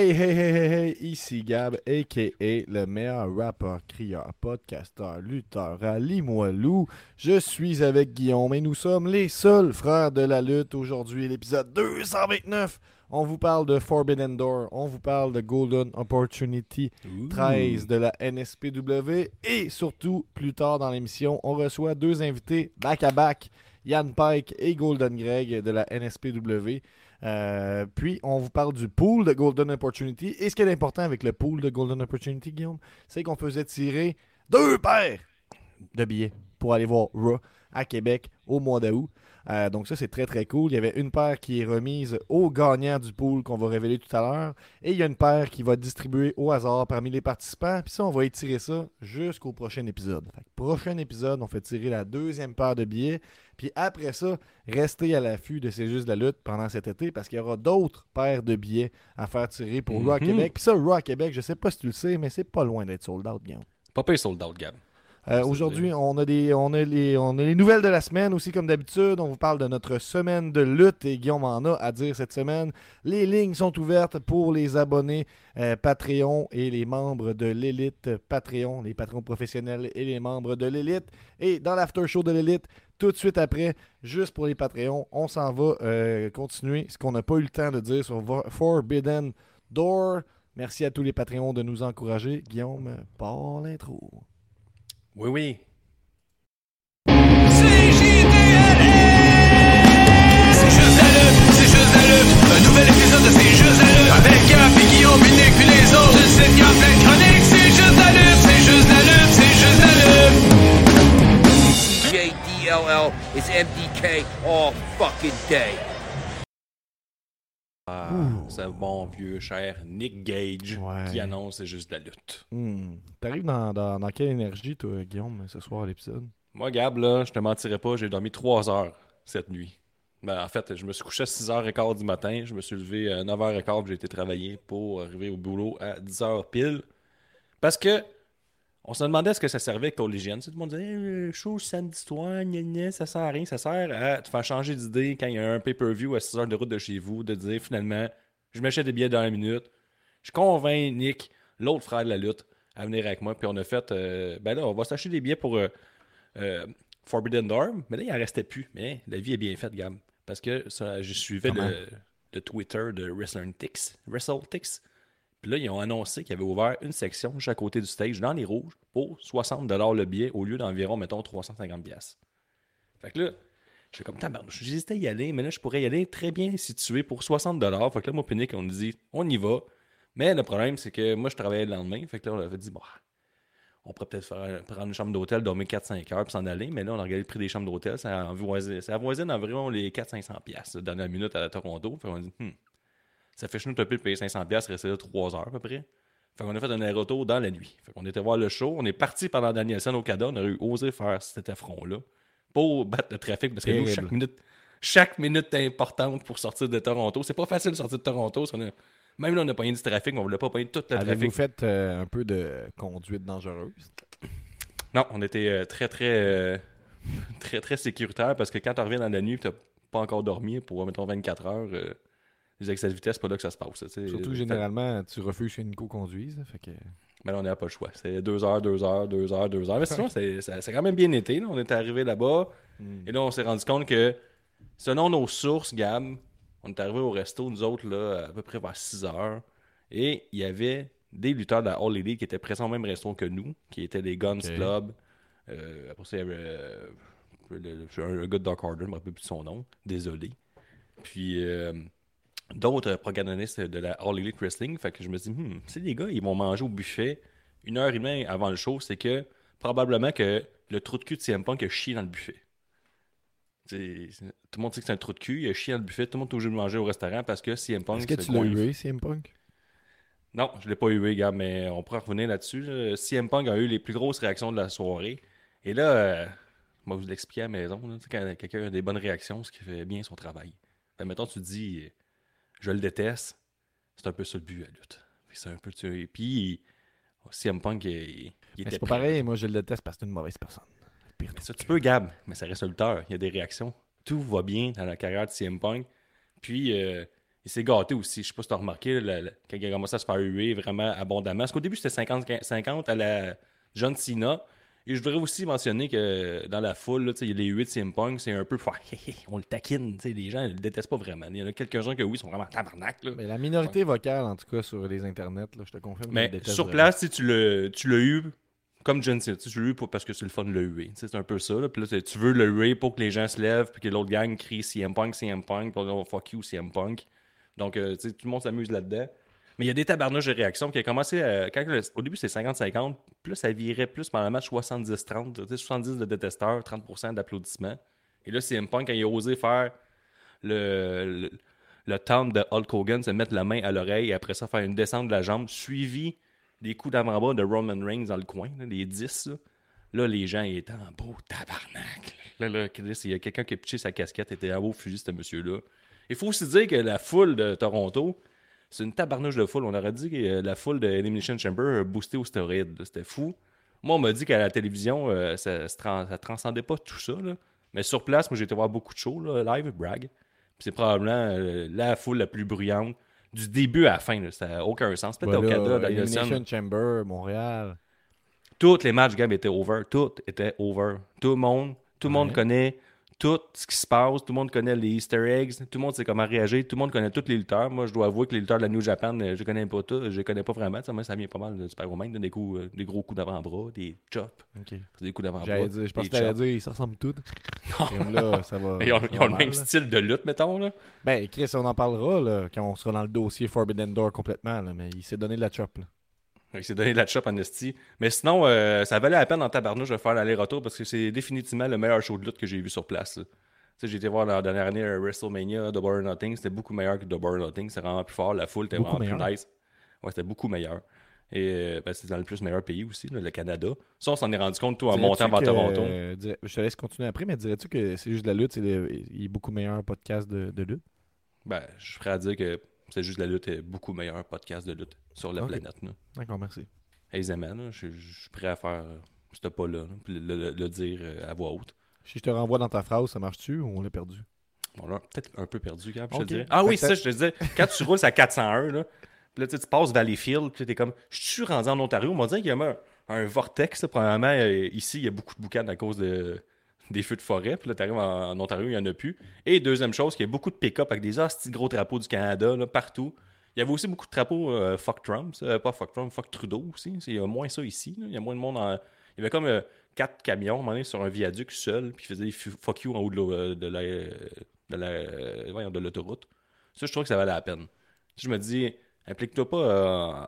Hey, hey, hey, hey, hey, ici Gab, a.k.a. le meilleur rappeur, crieur, podcasteur, lutteur à Limoilou. Je suis avec Guillaume et nous sommes les seuls frères de la lutte. Aujourd'hui, l'épisode 229. On vous parle de Forbidden Door, on vous parle de Golden Opportunity 13 de la NSPW et surtout, plus tard dans l'émission, on reçoit deux invités back-à-back, Yann Pike et Golden Greg de la NSPW. Euh, puis, on vous parle du pool de Golden Opportunity. Et ce qui est important avec le pool de Golden Opportunity, Guillaume, c'est qu'on faisait tirer deux paires de billets pour aller voir Raw à Québec au mois d'août. Euh, donc ça, c'est très très cool. Il y avait une paire qui est remise au gagnant du pool qu'on va révéler tout à l'heure. Et il y a une paire qui va être distribuée au hasard parmi les participants. Puis ça, on va étirer ça jusqu'au prochain épisode. Fait prochain épisode, on fait tirer la deuxième paire de billets. Puis après ça, restez à l'affût de C'est juste la lutte pendant cet été parce qu'il y aura d'autres paires de billets à faire tirer pour à Mhm. Québec. Puis ça, Raw Québec, je sais pas si tu le sais, mais c'est pas loin d'être sold out, Guillaume. Pas payé sold out, Gab. Euh, Aujourd'hui, on a, des, on, a les, on a les nouvelles de la semaine aussi, comme d'habitude. On vous parle de notre semaine de lutte et Guillaume en a à dire cette semaine. Les lignes sont ouvertes pour les abonnés euh, Patreon et les membres de l'élite Patreon, les patrons professionnels et les membres de l'élite. Et dans l'after show de l'élite, tout de suite après, juste pour les Patreons, on s'en va euh, continuer ce qu'on n'a pas eu le temps de dire sur Forbidden Door. Merci à tous les Patreons de nous encourager. Guillaume, par l'intro. Oui, oui. C'est juste la lutte, c'est juste la. Un nouvel épisode de C'est juste la lutte. Avec Gap et Guillaume, Nick puis les autres. Tu sais qu'il y a plein de chroniques. C'est juste la lutte, c'est juste la lutte, c'est juste la lutte. JDLL is MDK all fucking day. Ah, c'est un bon vieux cher Nick Gage Ouais. qui annonce c'est juste de la lutte. Hmm. T'arrives dans, dans, dans quelle énergie, toi, Guillaume, ce soir à l'épisode? Moi, Gab, là, je te mentirais pas, j'ai dormi 3 heures cette nuit. Ben, en fait, je me suis couché à 6h15 du matin, je me suis levé à 9h15, j'ai été travailler pour arriver au boulot à 10h pile. Parce que on se demandait ce que ça servait avec l'hygiène. Tout le monde disait hey, chaud samedi soir, gna gna, ça sert à rien, ça sert à te faire changer d'idée quand il y a un pay-per-view à 6 heures de route de chez vous, de dire finalement, je m'achète des billets dans la minute. Je convainc Nick, l'autre frère de la lutte, à venir avec moi. Puis on a fait, euh, ben là, on va s'acheter des billets pour euh, euh, Forbidden Door. Mais là, il en restait plus. Mais la vie est bien faite, Gab. Parce que ça, je suivais le, le Twitter de WrestleTix. WrestleTix. Puis là, ils ont annoncé qu'ils avaient ouvert une section juste à côté du stage, dans les rouges, pour 60$ le billet, au lieu d'environ, mettons, 350$. piastres. Fait que là, j'ai comme tabarnouche. J'hésitais à y aller, mais là, je pourrais y aller très bien situé pour 60$. Fait que là, moi, Pinique, on dit, on y va. Mais le problème, c'est que moi, je travaillais le lendemain. Fait que là, on avait dit, bon, on pourrait peut-être prendre une chambre d'hôtel, dormir 4-5 heures, puis s'en aller. Mais là, on a regardé le prix des chambres d'hôtel. Ça avoisine, ça avoisine environ les 400-500$ piastres, dans la minute à Toronto. Fait qu'on dit, hmm, ça fait chez nous peu de payer 500$, piastres, rester là 3 heures à peu près. Fait qu'on a fait un aérotour dans la nuit. Fait qu'on était voir le show. On est parti pendant Danielson au Canada. On aurait eu osé faire cet affront-là pour battre le trafic parce que nous, chaque minute, chaque minute est importante pour sortir de Toronto. C'est pas facile de sortir de Toronto. parce qu'on a- même là, on a pas eu du trafic, mais on voulait pas payer tout le Avez-vous trafic. fait euh, un peu de conduite dangereuse? Non, on était euh, très, très, euh, très, très sécuritaire parce que quand tu reviens dans la nuit et tu pas encore dormi pour, mettons, 24 heures, les excès de vitesse, c'est pas là que ça se passe. Surtout, généralement, tu refuses que Nico conduise. Fait que... Mais là, on n'a pas le choix. C'est deux heures, deux heures, deux heures, deux heures. Mais sinon, c'est ça- ça a quand même bien été. là. On est arrivé là-bas. Hmm. Et là, on s'est rendu compte que, selon nos sources, Gab, on est arrivé au resto, nous autres, là, à peu près vers 6 heures. Et il y avait des lutteurs de la All Elite qui étaient présents au même resto que nous, qui étaient des Guns. Club. Euh, après ça, il y avait euh, le- le- un, un gars de Dark Order, je ne me rappelle plus de son nom. Désolé. Puis euh, d'autres protagonistes de la All Elite Wrestling. Fait que je me dis, hmm, si les gars, ils vont manger au buffet une heure et demie avant le show, c'est que probablement que le trou de cul de CM Punk a chié dans le buffet. Tout le monde sait que c'est un trou de cul, il a chié dans le buffet, tout le monde est obligé de manger au restaurant parce que CM Punk. Est-ce que tu l'as eu, CM Punk? Non, je l'ai pas eu, gars, mais on pourra revenir là-dessus. là. CM Punk a eu les plus grosses réactions de la soirée. Et là, euh, moi, vous l'expliquer à la maison. là, quand quelqu'un a des bonnes réactions, ce qui fait bien son travail. Fait, mettons, tu dis, je le déteste, c'est un peu ça le but à la lutte. C'est un peu. tu- Et puis, CM Punk, il, il Mais était c'est pas prêt. pareil, moi je le déteste parce que c'est une mauvaise personne. Pire Ça, tu peux, Gab, mais ça reste lutteur. Il y a des réactions. Tout va bien dans la carrière de CM Punk. Puis, euh, il s'est gâté aussi. Je sais pas si tu as remarqué, là, la- quand il a commencé à se faire huer vraiment abondamment. Parce qu'au début, c'était 50-50 à la John Cena. Et je voudrais aussi mentionner que dans la foule, là, tu sais, il y a les 8 CM Punk, c'est un peu. on le taquine. Les gens ne le détestent pas vraiment. Il y en a quelques-uns que oui, sont vraiment tabarnak. Là. Mais la minorité vocale, en tout cas, sur les internets, là, je te confirme. Mais sur place, tu l'as eu comme John Cena. Tu l'as eu parce que c'est le fun de le huer. C'est un peu ça. Là. Puis là, tu- veux le huer pour que les gens se lèvent, puis que l'autre gang crie CM Punk, CM Punk, puis on fuck you, CM Punk. Donc, euh, tout le monde s'amuse là-dedans. Mais il y a des tabarnages de réaction qui a commencé le- au début c'était 50-50, puis là ça virait plus pendant le match 70-30, tu sais, 70 de détesteurs, 30% d'applaudissements. Et là, CM Punk, quand il a osé faire le, le, de Hulk Hogan, se mettre la main à l'oreille et après ça faire une descente de la jambe, suivi des coups d'avant-bras de Roman Reigns dans le coin, les 10. Là. Les gens étaient en beau tabarnak. Là, là, il y a quelqu'un qui a pitché sa casquette, était en beau fusil, ce monsieur-là. Il faut aussi dire que la foule de Toronto, c'est une tabarnouche de foule. On aurait dit que euh, la foule de Elimination Chamber a boosté aux stéroïdes. là. C'était fou. Moi, on m'a dit qu'à la télévision, euh, ça, tran- ça transcendait pas tout ça. là. Mais sur place, moi, j'ai été voir beaucoup de shows là, live, brag. C'est probablement euh, la foule la plus bruyante du début à la fin. là. Ça n'a aucun sens. Peut-être au Canada. Elimination Chamber, Montréal. Tous les matchs, Gab, étaient over. Tout était over. Tout le monde, tout le monde connaît tout ce qui se passe. Tout le monde connaît les Easter eggs. Tout le monde sait comment réagir. Tout le monde connaît tous les lutteurs. Moi, je dois avouer que les lutteurs de la New Japan, euh, je connais pas tous. Je connais pas vraiment. Ça, moi, ça vient pas mal de Super-Woman. Des, coups, euh, des gros coups d'avant-bras, des chops. Ok. Des coups d'avant-bras. Je pensais des que t'allais dire, ils se ressemblent tous. Là, ça va. Ils ont, ils ont le même là. style de lutte, mettons. Là. Ben, Chris, on en parlera là, quand on sera dans le dossier Forbidden Door complètement, mais il s'est donné de la chop. Là. Il s'est donné de la chop en esti. Mais sinon, euh, ça valait la peine en tabarnouche de faire l'aller-retour parce que c'est définitivement le meilleur show de lutte que j'ai vu sur place. là. Tu sais, j'ai été voir la dernière année euh, WrestleMania, Double or Nothing. C'était beaucoup meilleur que Double or Nothing. C'était vraiment plus fort. La foule était Beaucoup vraiment plus nice. Ouais, c'était beaucoup meilleur. Et euh, ben, c'est dans le plus meilleur pays aussi, là, le Canada. Ça, on s'en est rendu compte, tout en montant vers Toronto. euh, dirais- je te laisse continuer après, mais dirais-tu que c'est juste de la lutte, c'est le- il est beaucoup meilleur podcast de, de lutte? Ben, je suis prêt à dire que c'est juste la lutte est beaucoup meilleur podcast de lutte sur la planète. D'accord, merci. Aisément, là, je, je suis prêt à faire ce pas-là, là, puis le, le- le dire euh, à voix haute. Si je te renvoie dans ta phrase, ça marche-tu ou on l'a perdu? On l'a peut-être un peu perdu, Gab, je te dirais. Ah oui, ça, je te disais. Quand tu roules à 401, là, puis là, tu sais, tu passes Valleyfield, puis t'es comme, je suis rendu en Ontario. On m'a dit qu'il y a un, un vortex. là. Premièrement, euh, ici, il y a beaucoup de boucanes à cause de, des feux de forêt. Puis là, tu arrives en, en Ontario, il n'y en a plus. Et deuxième chose, qu'il y a beaucoup de pick-up avec des hosties gros drapeaux du Canada, là, partout. Il y avait aussi beaucoup de drapeaux euh, fuck Trump, ça, pas fuck Trump, fuck Trudeau aussi. Il y a moins ça ici. là. Il y a moins de monde en. Il y avait comme euh, quatre camions à sur un viaduc seul, puis ils faisaient des fu- fuck you en haut de l'eau- de la, de la, euh, voyons, de l'autoroute. Ça, je trouve que ça valait la peine. Je me dis, implique-toi pas. euh,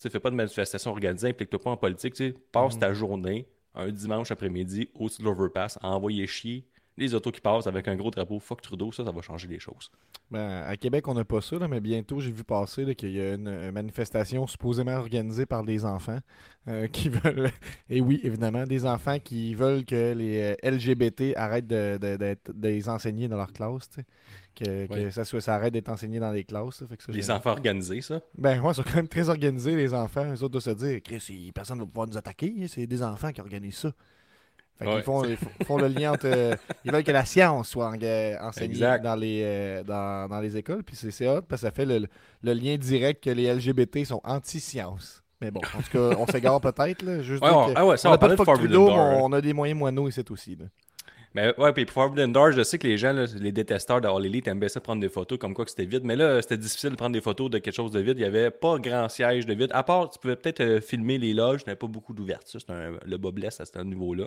tu fais pas de manifestation organisée, implique-toi pas en politique. Passe Mhm. ta journée, un dimanche après-midi, au-dessus de l'overpass, à envoyer chier les autos qui passent avec un gros drapeau. Fuck Trudeau, ça, ça va changer les choses. Ben, à Québec, on n'a pas ça, là, mais bientôt, j'ai vu passer qu'il y a une euh, manifestation supposément organisée par des enfants euh, qui veulent. Et oui, évidemment, des enfants qui veulent que les euh, LGBT arrêtent de, de- de dans leur classe. Que, que Ouais. ça, soit, ça arrête d'être enseigné dans les classes. là. Fait que ça, Les j'ai- enfants organisés, ça. Ben, ouais, ils sont quand même très organisés, les enfants. Eux autres, de se dire, Chris, personne ne va pouvoir nous attaquer. hein, C'est des enfants qui organisent ça. Fait qu'ils Ouais. font, ils font- le lien entre. euh, ils veulent que la science soit en- enseignée Exact. dans les, euh, dans, dans les écoles. Puis c'est c'est hot parce que ça fait le, le lien direct que les LGBT sont anti-science. Mais bon, en tout cas, on s'égare peut-être. là. Juste Ouais, on- ah ouais, ça, on on n'a pas de fuck Trudeau, hein. on a des moyens moineaux ici aussi. là. Mais ouais, puis pour Forbidden Door, je sais que les gens, là, les détesteurs de All Elite aimaient ça prendre des photos comme quoi que c'était vide. Mais là, c'était difficile de prendre des photos de quelque chose de vide. Il n'y avait pas grand siège de vide. À part, tu pouvais peut-être euh, filmer les loges. Il n'y avait pas beaucoup d'ouverture. C'était le bas blesse à ce niveau-là.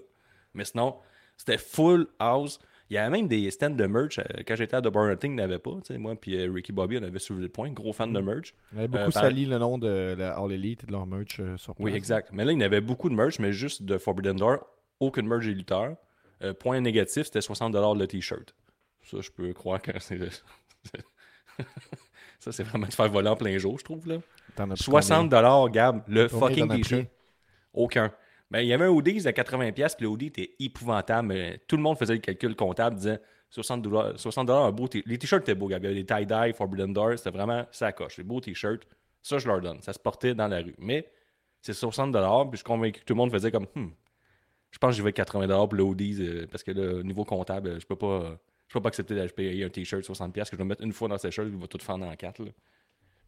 Mais sinon, c'était full house. Il y avait même des stands de merch. euh, Quand j'étais à The Burner Thing, il n'y avait pas. Moi puis euh, Ricky Bobby, on avait soulevé le point. Gros fan de merch. On avait beaucoup Euh, par- sali le nom de la All Elite et de leur merch euh, sur place. Oui, exact. Mais là, il y avait beaucoup de merch, mais juste de Forbidden Door, aucune merch des lutteurs. Euh, point négatif, c'était 60$ le t-shirt. Ça, je peux croire que c'est. ça, c'est vraiment de faire voler en plein jour, je trouve. là. T'en as pris 60$, Gab, le fucking t-shirt. Aucun. Mais il y avait un hoodie à 80$, puis le hoodie était épouvantable. mais tout le monde faisait le calcul comptable, disait 60$, 60 un beau t Les t-shirts étaient beaux, Gab. Il y avait des tie-dye, Forbidden Door, c'était vraiment ça coche. Les beaux t-shirts, ça, je leur donne. Ça se portait dans la rue. Mais c'est 60$, puis je suis convaincu que tout le monde faisait comme, Hmm, je pense que j'y vais 80$ pour le euh, parce que là, au niveau comptable, euh, je peux pas. euh, Je peux pas accepter d'aller payer un t-shirt 60$ que je vais mettre une fois dans cette shirt, il va tout fendre en quatre. là.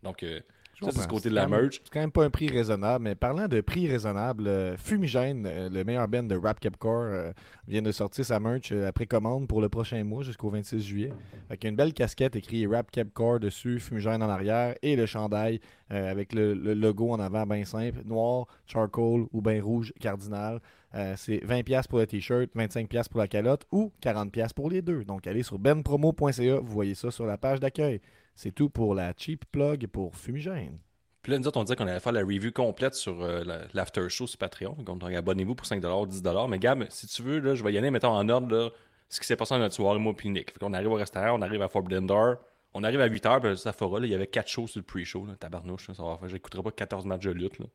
Donc, euh, ça, c'est comprends. côté de la merch. C'est quand même pas un prix raisonnable, mais parlant de prix raisonnable, euh, Fumigène, euh, le meilleur band de rap capcore, vient de sortir sa merch à précommande pour le prochain mois jusqu'au 26 juillet. Fait qu'il y a une belle casquette écrit Rap Capcore dessus, Fumigène en arrière et le chandail avec le, le logo en avant bien simple, noir, charcoal ou bien rouge cardinal. Euh, c'est 20$ pour le t-shirt, 25$ pour la calotte ou 40$ pour les deux. Donc allez sur benpromo.ca, vous voyez ça sur la page d'accueil. C'est tout pour la cheap plug pour Fumigène. Puis là, nous autres, on disait qu'on allait faire la review complète sur euh, la- l'after show sur Patreon. Donc, abonnez-vous pour 5$, 10$. Mais Gab, si tu veux, là, je vais y aller, mettons en ordre, là, ce qui s'est passé dans notre soirée, moi puis Nick. Fait qu'on arrive au restaurant, on arrive à Forbidden Door, on arrive à 8h, puis ça fera, là, il y avait 4 shows sur le pre-show, tabarnouche, ça va faire. J'écouterai pas 14 matchs de lutte, là.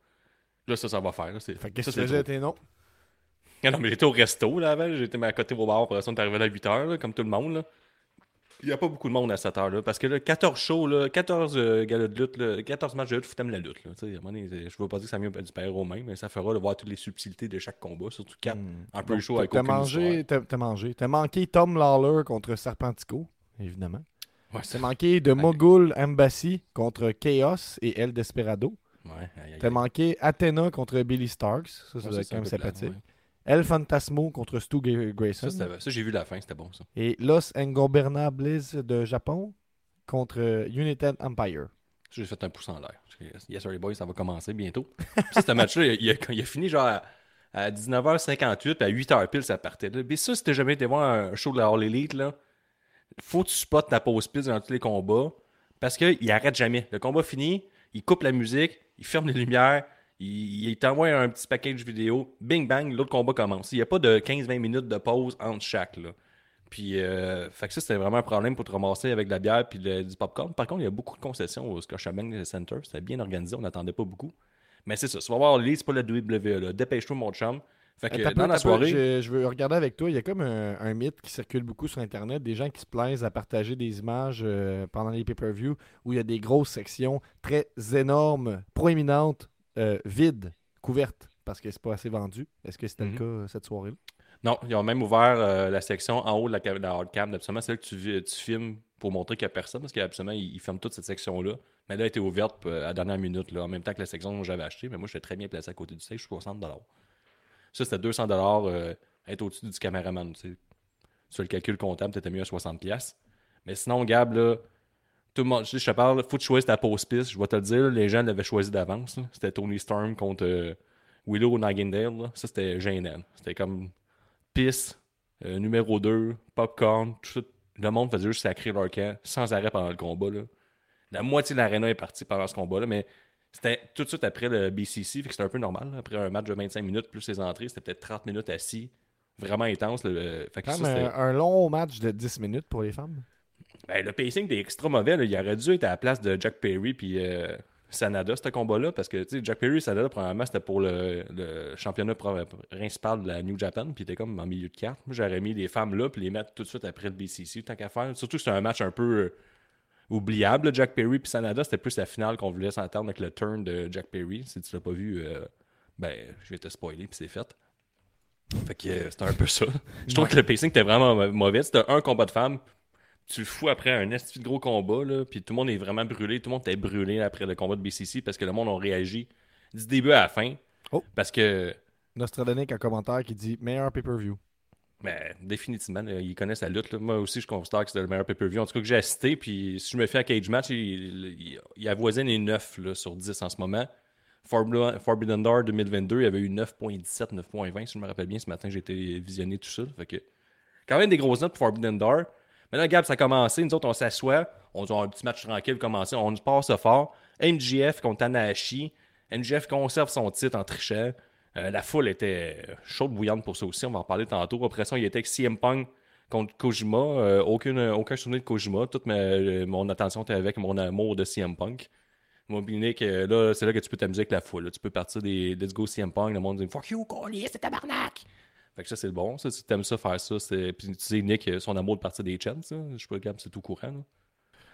Là, ça, ça va faire. Fait que qu'est-ce ça, c'est tes noms? Ah non, mais j'étais au resto, là, avant. J'étais à côté au bar, ça, on est arrivé là à 8h, comme tout le monde, là. Il n'y a pas beaucoup de monde à cette heure-là. Parce que là, 14 shows, là, 14 euh, galas de lutte, là, 14 matchs de lutte, faut t'aimer la lutte. Là, je veux pas dire que ça vient du père aux mains, mais ça fera de voir toutes les subtilités de chaque combat, surtout 4 Hmm. un peu chaud avec T'as mangé, t'as mangé. T'as manqué Tom Lawler contre Serpentico, évidemment. Ouais, T'as manqué de Mogul Embassy contre Chaos et El Desperado. ouais, T'as manqué Athena contre Billy Starks. Ça, ça Ouais, doit être quand même sympathique. ouais. El Fantasmo contre Stu Ça, Grayson. ça, j'ai vu la fin, c'était bon, ça. et Los Ingobernables de Japon contre United Empire. J'ai fait un pouce en l'air. Yes, sorry boys, ça va commencer bientôt. Puis ce match-là, il, il a, il a fini genre à, à 19h58, puis à 8h pile, ça partait. Là. Mais ça, si t'as jamais été voir un show de la All Elite, là, faut que tu spots ta pause pile dans tous les combats, parce qu'il arrête jamais. Le combat fini, il coupe la musique, il ferme les lumières, il, il t'envoie un petit package vidéo, bing bang, l'autre combat commence. Il n'y a pas de 15-20 minutes de pause entre chaque. Là. Puis, euh, fait que ça, c'était vraiment un problème pour te ramasser avec de la bière puis le- du popcorn. Par contre, il y a beaucoup de concessions au Scotiabank Center. C'était bien organisé, on n'attendait pas beaucoup. Mais c'est ça, tu vas voir c'est pas la WWE. Là. Dépêche-toi, mon chum. Fait que un peu, dans la soirée, je, je veux regarder avec toi. Il y a comme un, un mythe qui circule beaucoup sur Internet. Des gens qui se plaisent à partager des images euh, pendant les pay-per-view où il y a des grosses sections très énormes, proéminentes, euh, vides, couvertes parce que c'est pas assez vendu. Est-ce que c'était Mhm. le cas euh, cette soirée-là? Non, ils ont même ouvert euh, la section en haut de la, cam- de la hardcam. Absolument, c'est là que tu, tu filmes pour montrer qu'il n'y a personne, parce qu'absolument, ils, ils ferment toute cette section-là. Mais là, elle était ouverte euh, à la dernière minute, là, en même temps que la section que j'avais achetée. Mais moi, j'étais très bien placé à côté du stage, 60 Ça, c'était 200 euh, être au-dessus du caméraman. Tu sais. Sur le calcul comptable, t'étais mieux à 60 Mais sinon, Gab, là, tout le monde, je, te parle, faut que tu choisisses ta pause piste. Je vais te le dire, là, les gens l'avaient choisi d'avance. là. C'était Tony Storm contre euh, Willow Nightingale. là. Ça, c'était gênant. C'était comme pisse, euh, numéro 2, popcorn, tout. Le monde faisait juste sacrer leur camp sans arrêt pendant le combat. Là. La moitié de l'aréna est partie pendant ce combat-là, mais c'était tout de suite après le BCC, fait que c'était un peu normal. là. Après un match de 25 minutes plus les entrées, c'était peut-être 30 minutes assis. Vraiment intense. fait que ça, un, un long match de 10 minutes pour les femmes. Ben, le pacing était extra mauvais. là. Il aurait dû être à la place de Jack Perry puis euh, Sanada, ce combat-là, parce que Jack Perry et Sanada, premièrement, c'était pour le, le championnat principal de la New Japan, puis était comme en milieu de carte. Moi, j'aurais mis les femmes là, puis les mettre tout de suite après le BCC, tant qu'à faire. Surtout que c'était un match un peu euh, oubliable, Jack Perry puis Sanada. C'était plus la finale qu'on voulait s'entendre avec le turn de Jack Perry. Si tu l'as pas vu, euh, ben, je vais te spoiler, puis c'est fait. Fait que euh, c'était un peu ça. Je trouve que le pacing était vraiment mau- mauvais. C'était un combat de femmes, tu le fous après un esti de gros combat, là, puis tout le monde est vraiment brûlé. Tout le monde était brûlé après le combat de BCC parce que le monde a réagi du début à la fin. Oh. Parce que, Nostradonic en commentaire qui dit meilleur pay-per-view. ben, définitivement, là, ils connaissent la lutte. là. Moi aussi, je considère que c'était le meilleur pay-per-view. En tout cas, que j'ai assisté. Puis si je me fais à Cage Match, il, il, il avoisine les 9 là, sur 10 en ce moment. Forbidden Forbidden Door 2022, il y avait eu 9.17, 9.20, si je me rappelle bien. Ce matin, j'ai été visionné tout ça. Fait que, quand même des grosses notes pour Forbidden Door. Maintenant, Gab, ça a commencé. Nous autres, on s'assoit. On a un petit match tranquille commencé. On passe fort. MGF contre Tanahashi. MGF conserve son titre en trichant. Euh, la foule était chaude bouillante pour ça aussi. On va en parler tantôt. Après ça, il était avec CM Punk contre Kojima. Euh, aucune, aucun souvenir de Kojima. Toute ma- euh, mon attention était avec mon amour de CM Punk. Nick, euh, là, c'est là que tu peux t'amuser avec la foule. là. Tu peux partir des Let's Go CM Punk. Le monde dit Fuck you, Collier, c'est tabarnak. Fait que ça, c'est bon. Ça, si t'aimes ça, faire ça, c'est. Puis tu sais, Nick, euh, son amour de partir des chants, ça. Je sais pas, Gab, c'est tout courant. là.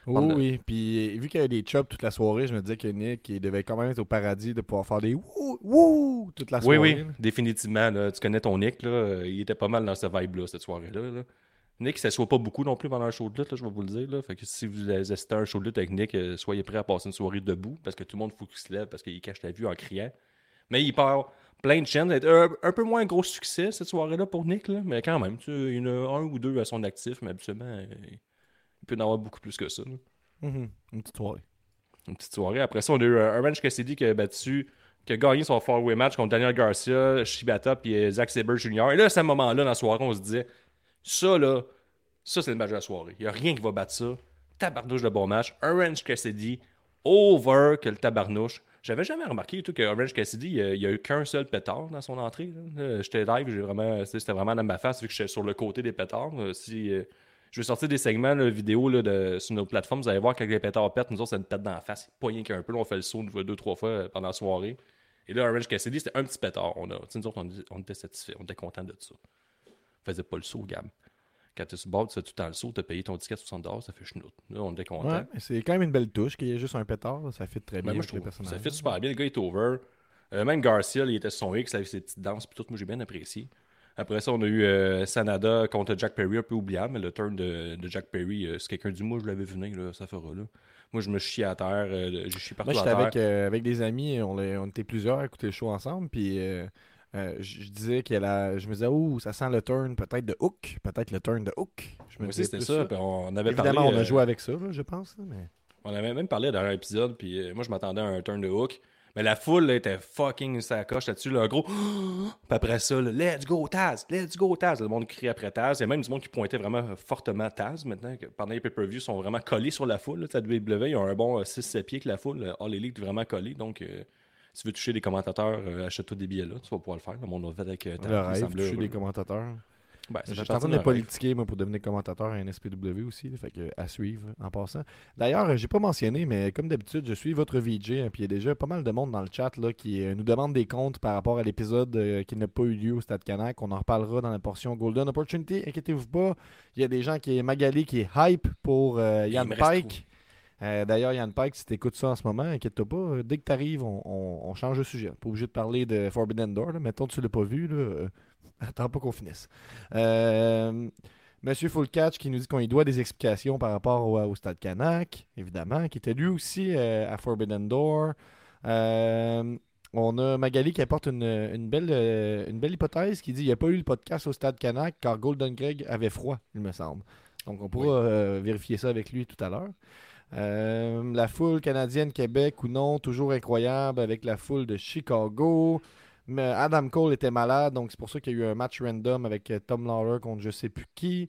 Oui, de- oui. Puis vu qu'il y avait des chops toute la soirée, je me disais que Nick, il devait quand même être au paradis de pouvoir faire des wouh, wouh toute la Oui, soirée. oui, là. définitivement. là. tu connais ton Nick, là. euh, il était pas mal dans ce vibe-là, cette soirée-là. là. Nick, ça soit pas beaucoup non plus pendant un show de lutte, là, je vais vous le dire. Là. Fait que si vous assistez à un show de lutte avec Nick, euh, soyez prêts à passer une soirée debout parce que tout le monde faut qu'il se lève parce qu'il cache la vue en criant. Mais il part plein de chaînes. Un, un peu moins un gros succès cette soirée-là pour Nick, là, mais quand même, tu il y en a un ou deux à son actif, mais habituellement, il peut en avoir beaucoup plus que ça. Mhm. Une petite soirée. Une petite soirée. Après ça, on a eu euh, Orange Cassidy qui a battu, qui a gagné son four-way match contre Daniel Garcia, Shibata puis euh, Zack Sabre Jr. Et là, à ce moment-là, dans la soirée, on se disait, ça là, ça c'est le match de la soirée. Il n'y a rien qui va battre ça. Tabarnouche de bon match. Orange Cassidy, over que le tabarnouche. J'avais jamais remarqué tout que Orange Cassidy, il y a- eu qu'un seul pétard dans son entrée. Là, J'étais live, j'ai vraiment, c'était vraiment dans ma face vu que j'étais sur le côté des pétards. Euh, Si, euh, je vais sortir des segments là, vidéo sur nos plateformes. Vous allez voir quand les pétards pètent, nous autres, ça nous pète dans la face. Pas rien qu'un peu. on fait le saut deux, trois fois euh, pendant la soirée. Et là, Orange Cassidy, c'était un petit pétard. On, a, nous autres, on, était satisfaits. On était contents de ça. On faisait pas le saut, Gab. Quand tu es sur le bord, tu fais tout temps le saut, tu as payé ton ticket de 60$, ça fait chenoute. Là, on était contents. Ouais, c'est quand même une belle touche qu'il y ait juste un pétard. Ça fit très bien Ben, moi, je les trouve ça fait super bien. Le gars est over. Euh, même Garcia, là, il était sur son X avec ses petites danses. Puis tout, moi, j'ai bien apprécié. Après ça, on a eu euh, Sanada contre Jack Perry, un peu oubliable. Mais le turn de, de Jack Perry, euh, c'est quelqu'un du moi, je l'avais vu venir, là, ça fera là. Moi, je me chie à terre. euh, je suis partout Moi, à j'étais avec, euh, avec des amis, on était plusieurs à écouter le show ensemble, puis euh, je disais qu'elle a, je me disais, oh, ça sent le turn peut-être de Hook, peut-être le turn de Hook. Je me Moi aussi, c'était ça. Puis on avait Évidemment, parlé, on a euh, joué avec ça, là, je pense. mais... On avait même parlé dans un épisode, puis euh, moi je m'attendais à un turn de hook. Mais la foule là, était fucking sacoche là-dessus, là, un gros. Puis après ça, là, let's go Taz, let's go Taz. Le monde crie après Taz. Il y a même du monde qui pointait vraiment fortement Taz maintenant. Que pendant les pay-per-views, ils sont vraiment collés sur la foule. Là, WWE, ils ont un bon 6-7 pieds que la foule. All Elite est vraiment collé. Donc, euh, si tu veux toucher des commentateurs, euh, achète-toi des billets là. Tu vas pouvoir le faire. Le monde va faire avec euh. Le rêve, heureux. des commentateurs. Ben, Je fait suis en train de politiquer, moi, pour devenir commentateur à NSPW aussi. là, fait que, à suivre en passant. D'ailleurs, euh, j'ai pas mentionné, mais comme d'habitude, je suis votre VJ. hein, puis il y a déjà pas mal de monde dans le chat là, qui euh, nous demande des comptes par rapport à l'épisode euh, qui n'a pas eu lieu au Stade Canac. On en reparlera dans la portion Golden Opportunity. Inquiétez-vous pas. Il y a des gens qui est Magali qui est hype pour euh, Yann Pike. Euh, D'ailleurs, Yann Pike, si tu écoutes ça en ce moment, inquiète-toi pas. euh, dès que tu arrives, on, on- on change de sujet. Pas obligé de parler de Forbidden Door. Là. Mettons que tu l'as pas vu. Là, euh, attends pas qu'on finisse. Euh, Monsieur Full Catch qui nous dit qu'on lui doit des explications par rapport au, au Stade Canac, évidemment, qui était lui aussi à Forbidden Door. On a Magali qui apporte une, une belle, une belle hypothèse qui dit qu'il n'y a pas eu le podcast au Stade Canac car Golden Greg avait froid, il me semble. Donc on pourra vérifier ça avec lui tout à l'heure. Euh, la foule canadienne Québec ou non, toujours incroyable avec la foule de Chicago. Mais Adam Cole était malade, donc c'est pour ça qu'il y a eu un match random avec euh, Tom Lawler contre je sais plus qui.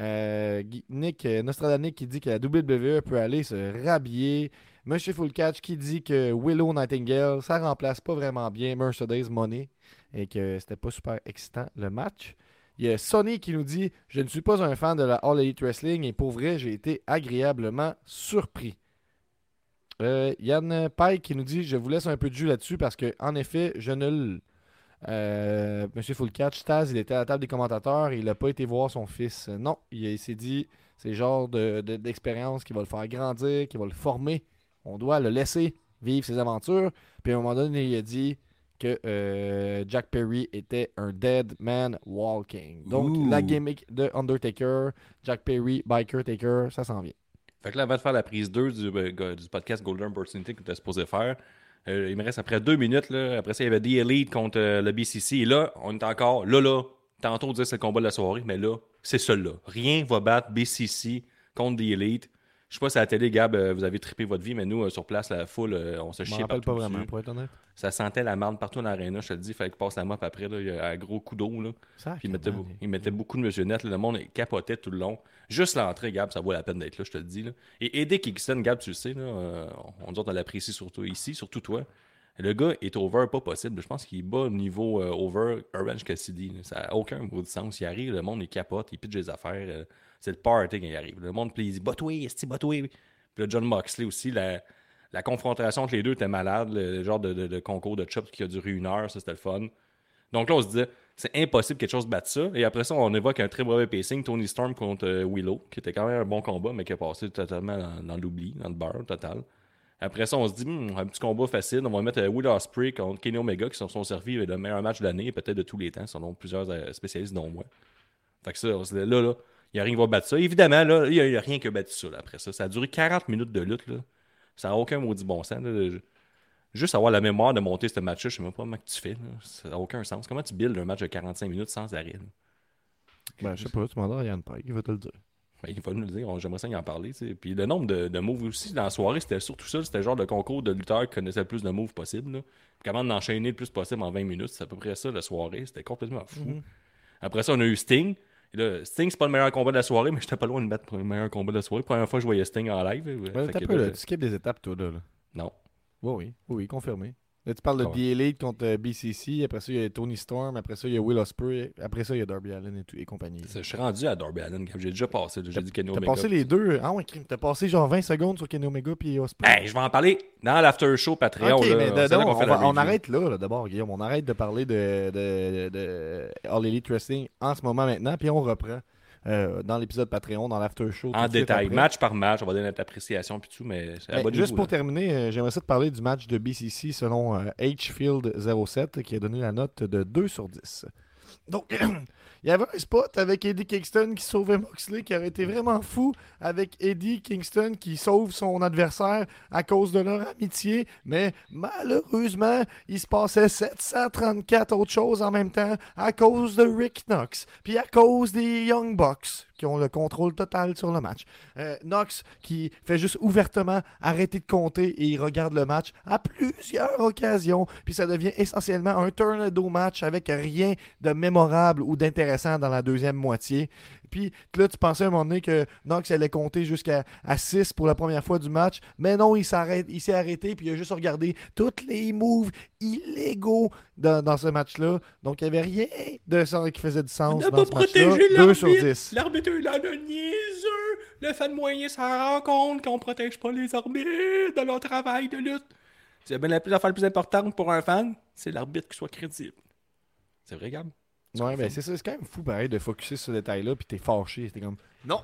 Euh, Nick Nostradamus qui dit que la WWE peut aller se rhabiller. Monsieur Full Catch qui dit que Willow Nightingale, ça remplace pas vraiment bien Mercedes Money et que c'était pas super excitant le match. Il y a Sonny qui nous dit Je ne suis pas un fan de la All Elite Wrestling et pour vrai, j'ai été agréablement surpris. Euh, Yann Pike qui nous dit Je vous laisse un peu de jus là-dessus parce que, en effet, je ne le. Euh, Monsieur Full Catch, Taz, il était à la table des commentateurs et il n'a pas été voir son fils. Non, il, s'est dit c'est le genre de- de- d'expérience qui va le faire grandir, qui va le former. On doit le laisser vivre ses aventures. Puis à un moment donné, il a dit que euh, Jack Perry était un dead man walking. Donc, la gimmick de Undertaker, Jack Perry, Biker Taker, ça s'en vient. Fait que là, avant de faire la prise 2 du, euh, go- du podcast Golden Opportunity que tu es supposé faire, euh, il me reste après deux minutes. Là, après ça, il y avait The Elite contre euh, le BCC. Et là, on est encore là, là. Tantôt, on disait que c'est le combat de la soirée, mais là, c'est celui-là. Rien va battre BCC contre The Elite. Je sais pas si à la télé, Gab, euh, vous avez trippé votre vie, mais nous, euh, sur place, la foule, euh, on se rappelle partout pas vraiment, dessus. pour être honnête. Ça sentait la merde partout dans l'aréna, je te le dis. Il fallait qu'il passe la mop après, là, il y a un gros coup d'eau. Là. Puis il mettait, il mettait beaucoup de monsieur net. là. Le monde capotait tout le long. Juste l'entrée, Gab, ça vaut la peine d'être là, je te le dis. Là. Et aider Kingston, Gab, tu le sais, là, on dit on l'apprécie surtout ici, surtout toi. Le gars est over, pas possible. Je pense qu'il bat niveau euh, over Orange Cassidy. là. Ça n'a aucun de sens. Il arrive, le monde il capote, il pitch des affaires. euh, c'est le party quand il arrive. Le monde, puis il dit Botway, est Botway. Puis là, John Moxley aussi, la, confrontation entre les deux était malade. Le genre de concours de chops qui a duré une heure, ça c'était le fun. Donc là, on se disait, c'est impossible que quelque chose batte ça. Et après ça, on évoque un très mauvais pacing, Tony Storm contre euh, Willow, qui était quand même un bon combat, mais qui a passé totalement dans, dans l'oubli, dans le beurre total. Après ça, on se dit, Hmm, un petit combat facile, on va mettre euh, Will Ospreay contre Kenny Omega, qui sont, sont servis le meilleur match de l'année, peut-être de tous les temps, selon plusieurs euh, spécialistes, dont moi. Fait que ça, là, là, Il n'y a rien qui va battre ça. Évidemment, là, il n'y a, rien qui a battu ça après ça. Ça a duré 40 minutes de lutte. Là. Ça n'a aucun maudit bon sens. Juste avoir la mémoire de monter ce match-là, je sais même pas comment tu fais. Ça n'a aucun sens. Comment tu builds un match de 45 minutes sans arrêt? Ben, je sais pas, tu demanderas à Yann Pike, il va te le dire. Ben, il va nous le dire, on- j'aimerais ça y en parler. Puis le nombre de, de moves aussi dans la soirée, c'était surtout ça. C'était le genre de concours de lutteurs qui connaissaient le plus de moves possible. là. Puis comment d'enchaîner le plus possible en 20 minutes. C'est à peu près ça la soirée. C'était complètement fou. Mhm. Après ça, on a eu Sting. Et là, Sting, c'est pas le meilleur combat de la soirée, mais j'étais pas loin de mettre pour le meilleur combat de la soirée. Première fois que je voyais Sting en live. Ouais, Fait t'as que peu, là, là, tu des étapes, toi, là. là. Non. Oui, oui, oui, confirmé. Là, tu parles de Ah ouais. The Elite contre euh, BCC, après ça, il y a Tony Storm, après ça, il y a Will Ospreay, après ça, il y a Darby Allen et, tout, et compagnie. Je suis rendu à Darby Allen. J'ai déjà passé. J'ai dit Kenny T'as Omega. passé les deux. Ah ouais, t'as passé genre 20 secondes sur Kenny Omega puis Ospreay. Hey, je vais en parler dans l'after show Patreon. là. mais là on, va- arrête là, là, d'abord, Guillaume. On arrête de parler de, de, de All Elite Wrestling en ce moment maintenant, puis on reprend euh, dans l'épisode Patreon, dans l'after show. En détail, match par match, on va donner notre appréciation puis tout, mais c'est Ben, juste pour là. terminer, euh, j'aimerais ça te parler du match de BCC selon euh, Hfield07 qui a donné la note de 2 sur 10. Donc, il y avait un spot avec Eddie Kingston qui sauvait Moxley qui aurait été vraiment fou avec Eddie Kingston qui sauve son adversaire à cause de leur amitié, mais malheureusement, il se passait 734 autres choses en même temps à cause de Rick Knox, puis à cause des Young Bucks qui ont le contrôle total sur le match. Euh, Knox qui fait juste ouvertement arrêter de compter et il regarde le match à plusieurs occasions. Puis ça devient essentiellement un tornado match avec rien de mémorable ou d'intéressant dans la deuxième moitié. Puis là, tu pensais à un moment donné que Knox allait compter jusqu'à 6 pour la première fois du match. Mais non, il s'arrête, il s'est arrêté puis il a juste regardé tous les moves illégaux dans, dans ce match-là. Donc il n'y avait rien de ça qui faisait du sens On n'a pas ce protégé 2 sur l'arbitre. 10. L'arbitre est là de niaiseux. Le fan moyen s'en rend compte qu'on protège pas les arbitres dans leur travail de lutte. C'est bien la plus importante pour un fan, c'est l'arbitre qui soit crédible. C'est vrai, Gab? Ouais, ben c'est ça, c'est quand même fou pareil de focuser sur ce détail-là, puis t'es fâché. C'était comme, non,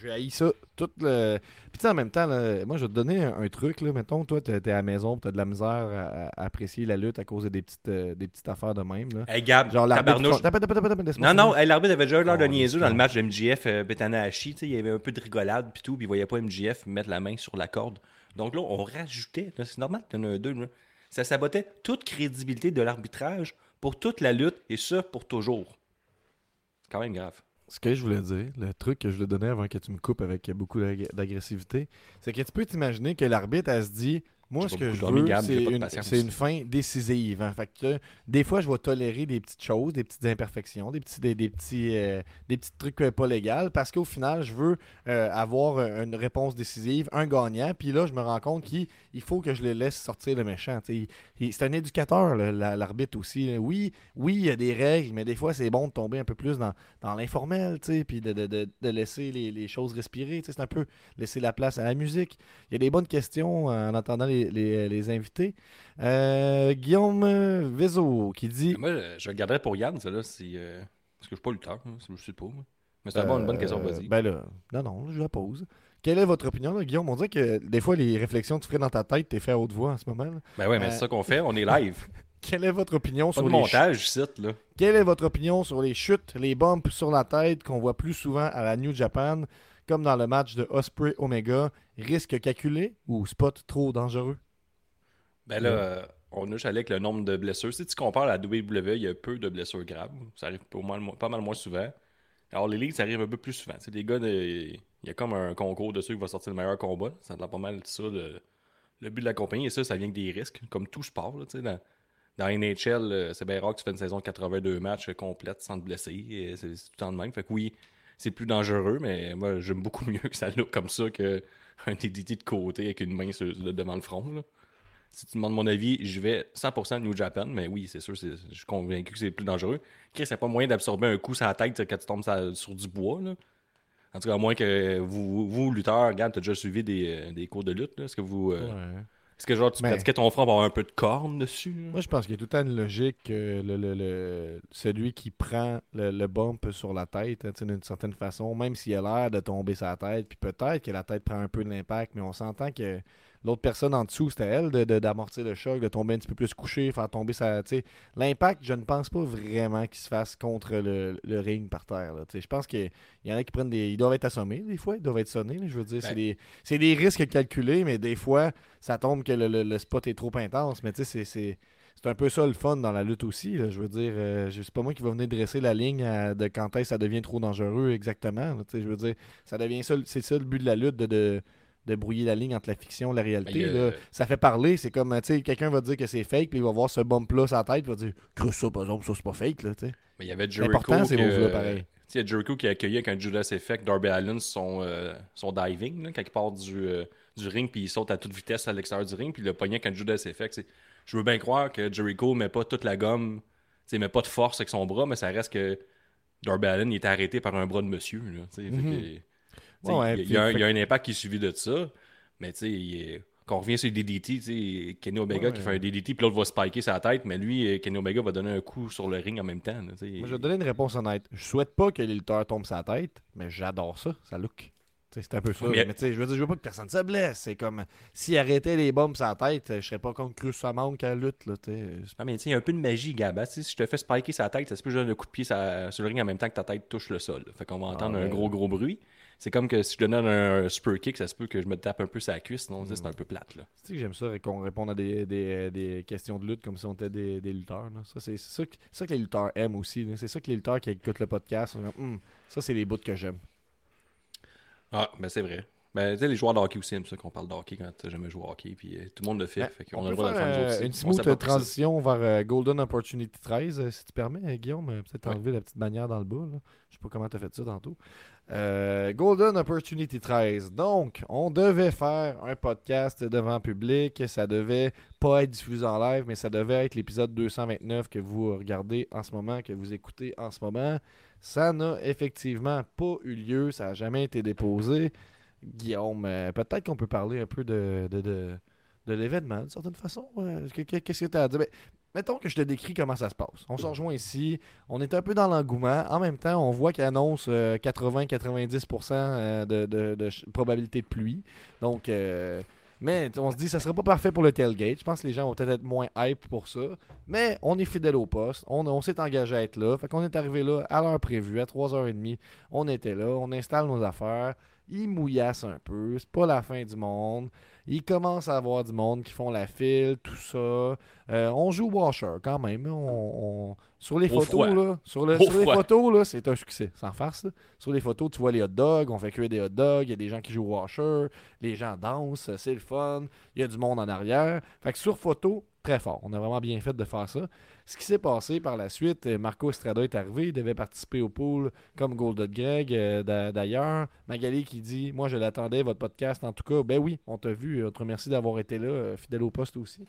j'ai haï ça. Tout le... Puis tu sais, en même temps, là, moi, je vais te donner un, un truc, là. Mettons, toi, t'es t'es à la maison, t'as de la misère à, à apprécier la lutte à cause de des petites, euh, des petites affaires de même, là. Hey, Gab, Genre, l'arbitre... tabarnouche. Non, non, hey, l'arbitre avait déjà l'air de Oh, niaiseux dans le match de MJF euh, Betanahashi. tu sais, Il y avait un peu de rigolade puis tout, puis il voyait pas MJF mettre la main sur la corde. Donc là, on rajoutait, c'est normal qu'il y en a un deux. là. Ça sabotait toute crédibilité de l'arbitrage pour toute la lutte et ça pour toujours. C'est quand même grave. Ce que je voulais dire, le truc que je voulais donner avant que tu me coupes avec beaucoup d'ag- d'agressivité, c'est que tu peux t'imaginer que l'arbitre, elle se dit Moi, ce que je veux, c'est une, c'est une fin décisive. hein. Fait que, des fois, je vais tolérer des petites choses, des petites imperfections, des petits, des, des petits, euh, des petits trucs euh, pas légaux, parce qu'au final, je veux euh, avoir une réponse décisive, un gagnant. Puis là, je me rends compte qu'il il faut que je le laisse sortir le méchant. Il- il- c'est un éducateur, là, la- l'arbitre aussi. Oui, oui, il y a des règles, mais des fois, c'est bon de tomber un peu plus dans, dans l'informel, puis de, de- de- de laisser les, les choses respirer. C'est un peu laisser la place à la musique. Il y a des bonnes questions en attendant les, les- les invités. Euh, Guillaume euh, Vézo qui dit Moi, euh, je regarderais pour Yann, ça là, si, euh, parce que je suis pas lutteur, hein, je pas. moi. Mais c'est bon, une bonne question, Euh, vas-y. Ben là, non, non, je la pose. Quelle est votre opinion, là, Guillaume? On dirait que des fois, les réflexions que tu ferais dans ta tête, t'es fait à haute voix en ce moment. là. Ben ouais, mais euh, c'est ça qu'on fait, on est live. Quelle est votre opinion Pas sur de les montage, site, là. Quelle est votre opinion sur les chutes, les bumps sur la tête qu'on voit plus souvent à la New Japan, comme dans le match de Osprey Omega? Risque calculé ou spot trop dangereux? Ben là, euh, on a allé avec le nombre de blessures. Si tu compares à la WWE, il y a peu de blessures graves. Ça arrive pas mal, pas mal moins souvent. Alors, les ligues, ça arrive un peu plus souvent. C'est des gars, de- il y a comme un concours de ceux qui va sortir le meilleur combat. Ça a pas mal de ça, le, le but de la compagnie. Et ça, ça vient que des risques, comme tout sport. Là, tu sais, dans, dans NHL, euh, c'est bien rare que tu fais une saison de 82 matchs euh, complète sans te blesser. C'est tout le temps de même. Fait que oui, c'est plus dangereux, mais moi, j'aime beaucoup mieux que ça look comme ça qu'un DDT de côté avec une main sur- devant le front. là. Si tu demandes mon avis, je vais 100% New Japan, mais oui, c'est sûr, je suis convaincu que c'est plus dangereux. Chris, il n'y a pas moyen d'absorber un coup sur la tête quand tu tombes sur, du bois. Là. En tout cas, à moins que vous, vous lutteurs, regarde, tu as déjà suivi des, euh, des cours de lutte. Est-ce que vous. euh. Est-ce que genre tu Mais- pratiquais ton front pour avoir un peu de corne dessus? Moi, je pense qu'il y a tout le temps une logique que le, le- le- celui qui prend le, le bump sur la tête, hein, d'une certaine façon, même s'il a l'air de tomber sa tête, puis peut-être que la tête prend un peu de l'impact, mais on s'entend que l'autre personne en dessous, c'était elle, de- de- d'amortir le choc, de tomber un petit peu plus couché, faire tomber sa. L'impact, je ne pense pas vraiment qu'il se fasse contre le, le ring par terre. là. Je pense qu'il y en a qui prennent des. Ils doivent être assommés, des fois, ils doivent être sonnés. là, je veux dire, c'est Ben. des, c'est des risques calculés, mais des fois, ça tombe que le, le- le spot est trop intense. Mais tu sais, c'est- c'est. Un peu ça le fun dans la lutte aussi. là. Je veux dire, euh, c'est pas moi qui va venir dresser la ligne à- de quand est-ce que ça devient trop dangereux exactement. là. Je veux dire, ça devient ça, c'est ça le but de la lutte, de, de, de brouiller la ligne entre la fiction et la réalité. Ben, là. Ça fait parler, c'est comme, tu sais, quelqu'un va dire que c'est fake, puis il va voir ce bump-là sur la tête, puis il va dire, creuse ça, par exemple, ça c'est pas fake, là, tu sais. Mais il y avait Jericho. Moves-là, pareil. Tu sais, Jericho qui a accueilli avec un Judas Effect Darby Allin son, euh, son diving, là, quand il part du, euh, du ring puis il saute à toute vitesse à l'extérieur du ring, puis il a pogné avec un Judas Effect. Je veux bien croire que Jericho met pas toute la gomme, tu sais, met pas de force avec son bras, mais ça reste que Darby Allin il était arrêté par un bras de monsieur. Là, fait Mhm. que, tu sais, Ouais, il, y a- puis- il y a un, impact qui est suivi de ça, mais tu sais, il est- quand on revient sur le DDT, Kenny Omega Ouais. qui fait un DDT, puis l'autre va spiker sa tête, mais lui, euh, Kenny Omega va donner un coup sur le ring en même temps. là. Moi, je vais donner une réponse honnête. Je souhaite pas que les lutteurs tombent sa tête, mais j'adore ça, ça look. C'est un peu ça. Mais- Mais, tu sais, je veux dire, je veux pas que personne se blesse. C'est comme s'il arrêtait les bombes sur la tête, je serais pas contre Cruz qu'à la lutte. Là. Ah, mais tu sais, il y a un peu de magie, Gab. hein. Si je te fais spiker sa tête, ça se peut que je donne un coup de pied sa- sur le ring en même temps que ta tête touche le sol. Fait qu'on va entendre Ah, un ouais. gros, gros bruit. C'est comme que si je donne un, super kick, ça se peut que je me tape un peu sa cuisse. Non, c'est un peu plate. Là. Tu sais que j'aime ça qu'on réponde à des, des, des questions de lutte comme si on était des, des lutteurs. là. Ça, c'est ça, ça que les lutteurs aiment aussi. C'est ça que les lutteurs qui écoutent le podcast Hum, ça, c'est les bouts que j'aime. Ah, ben c'est vrai. Ben, tu sais, les joueurs de hockey aussi aiment ça qu'on parle de hockey quand t'as jamais joué au hockey. Puis euh, tout le monde le fait. Ben, fait qu'on on a le droit de faire euh, aussi. une On smooth transition vers euh, Golden Opportunity 13, euh, si tu permets, Guillaume. Peut-être Ouais. enlever la petite bannière dans le bas. là. Je sais pas comment tu as fait ça tantôt. Golden Opportunity 13. Donc, on devait faire un podcast devant public. Ça devait pas être diffusé en live, mais ça devait être l'épisode 229 que vous regardez en ce moment, que vous écoutez en ce moment. Ça n'a effectivement pas eu lieu. Ça n'a jamais été déposé. Guillaume, euh, peut-être qu'on peut parler un peu de, de, de, de l'événement, d'une certaine façon. Euh, que- que- Qu'est-ce que tu as à dire? Ben, mettons que je te décris comment ça se passe. On se rejoint ici. On est un peu dans l'engouement. En même temps, on voit qu'il annonce euh, 80-90% euh, de, de- de probabilité de pluie. Donc, euh, mais on se dit, ça serait pas parfait pour le tailgate. Je pense que les gens vont peut-être être moins hype pour ça. Mais on est fidèle au poste. On, s'est engagé à être là. Fait qu'on est arrivé là à l'heure prévue, à 3h30. On était là. On installe nos affaires. Il mouillasse un peu. C'est pas la fin du monde. Il commence à avoir du monde qui font la file, tout ça. Euh, on joue Washer quand même. On, on- Sur les Au photos, froid. là, sur, le- Au sur les photos, là, c'est un succès, sans farce. là. Sur les photos, tu vois les hot dogs, on fait cuire des hot dogs, il y a des gens qui jouent Washer, les gens dansent, c'est le fun, il y a du monde en arrière. Fait que sur photo, très fort. On a vraiment bien fait de faire ça. Ce qui s'est passé par la suite, euh, Marco Estrada est arrivé, il devait participer au pool comme Golden Greg euh, d'a- d'ailleurs. Magali qui dit Moi je l'attendais, votre podcast en tout cas. Ben oui, on t'a vu, on te remercie d'avoir été là, euh, fidèle au poste aussi.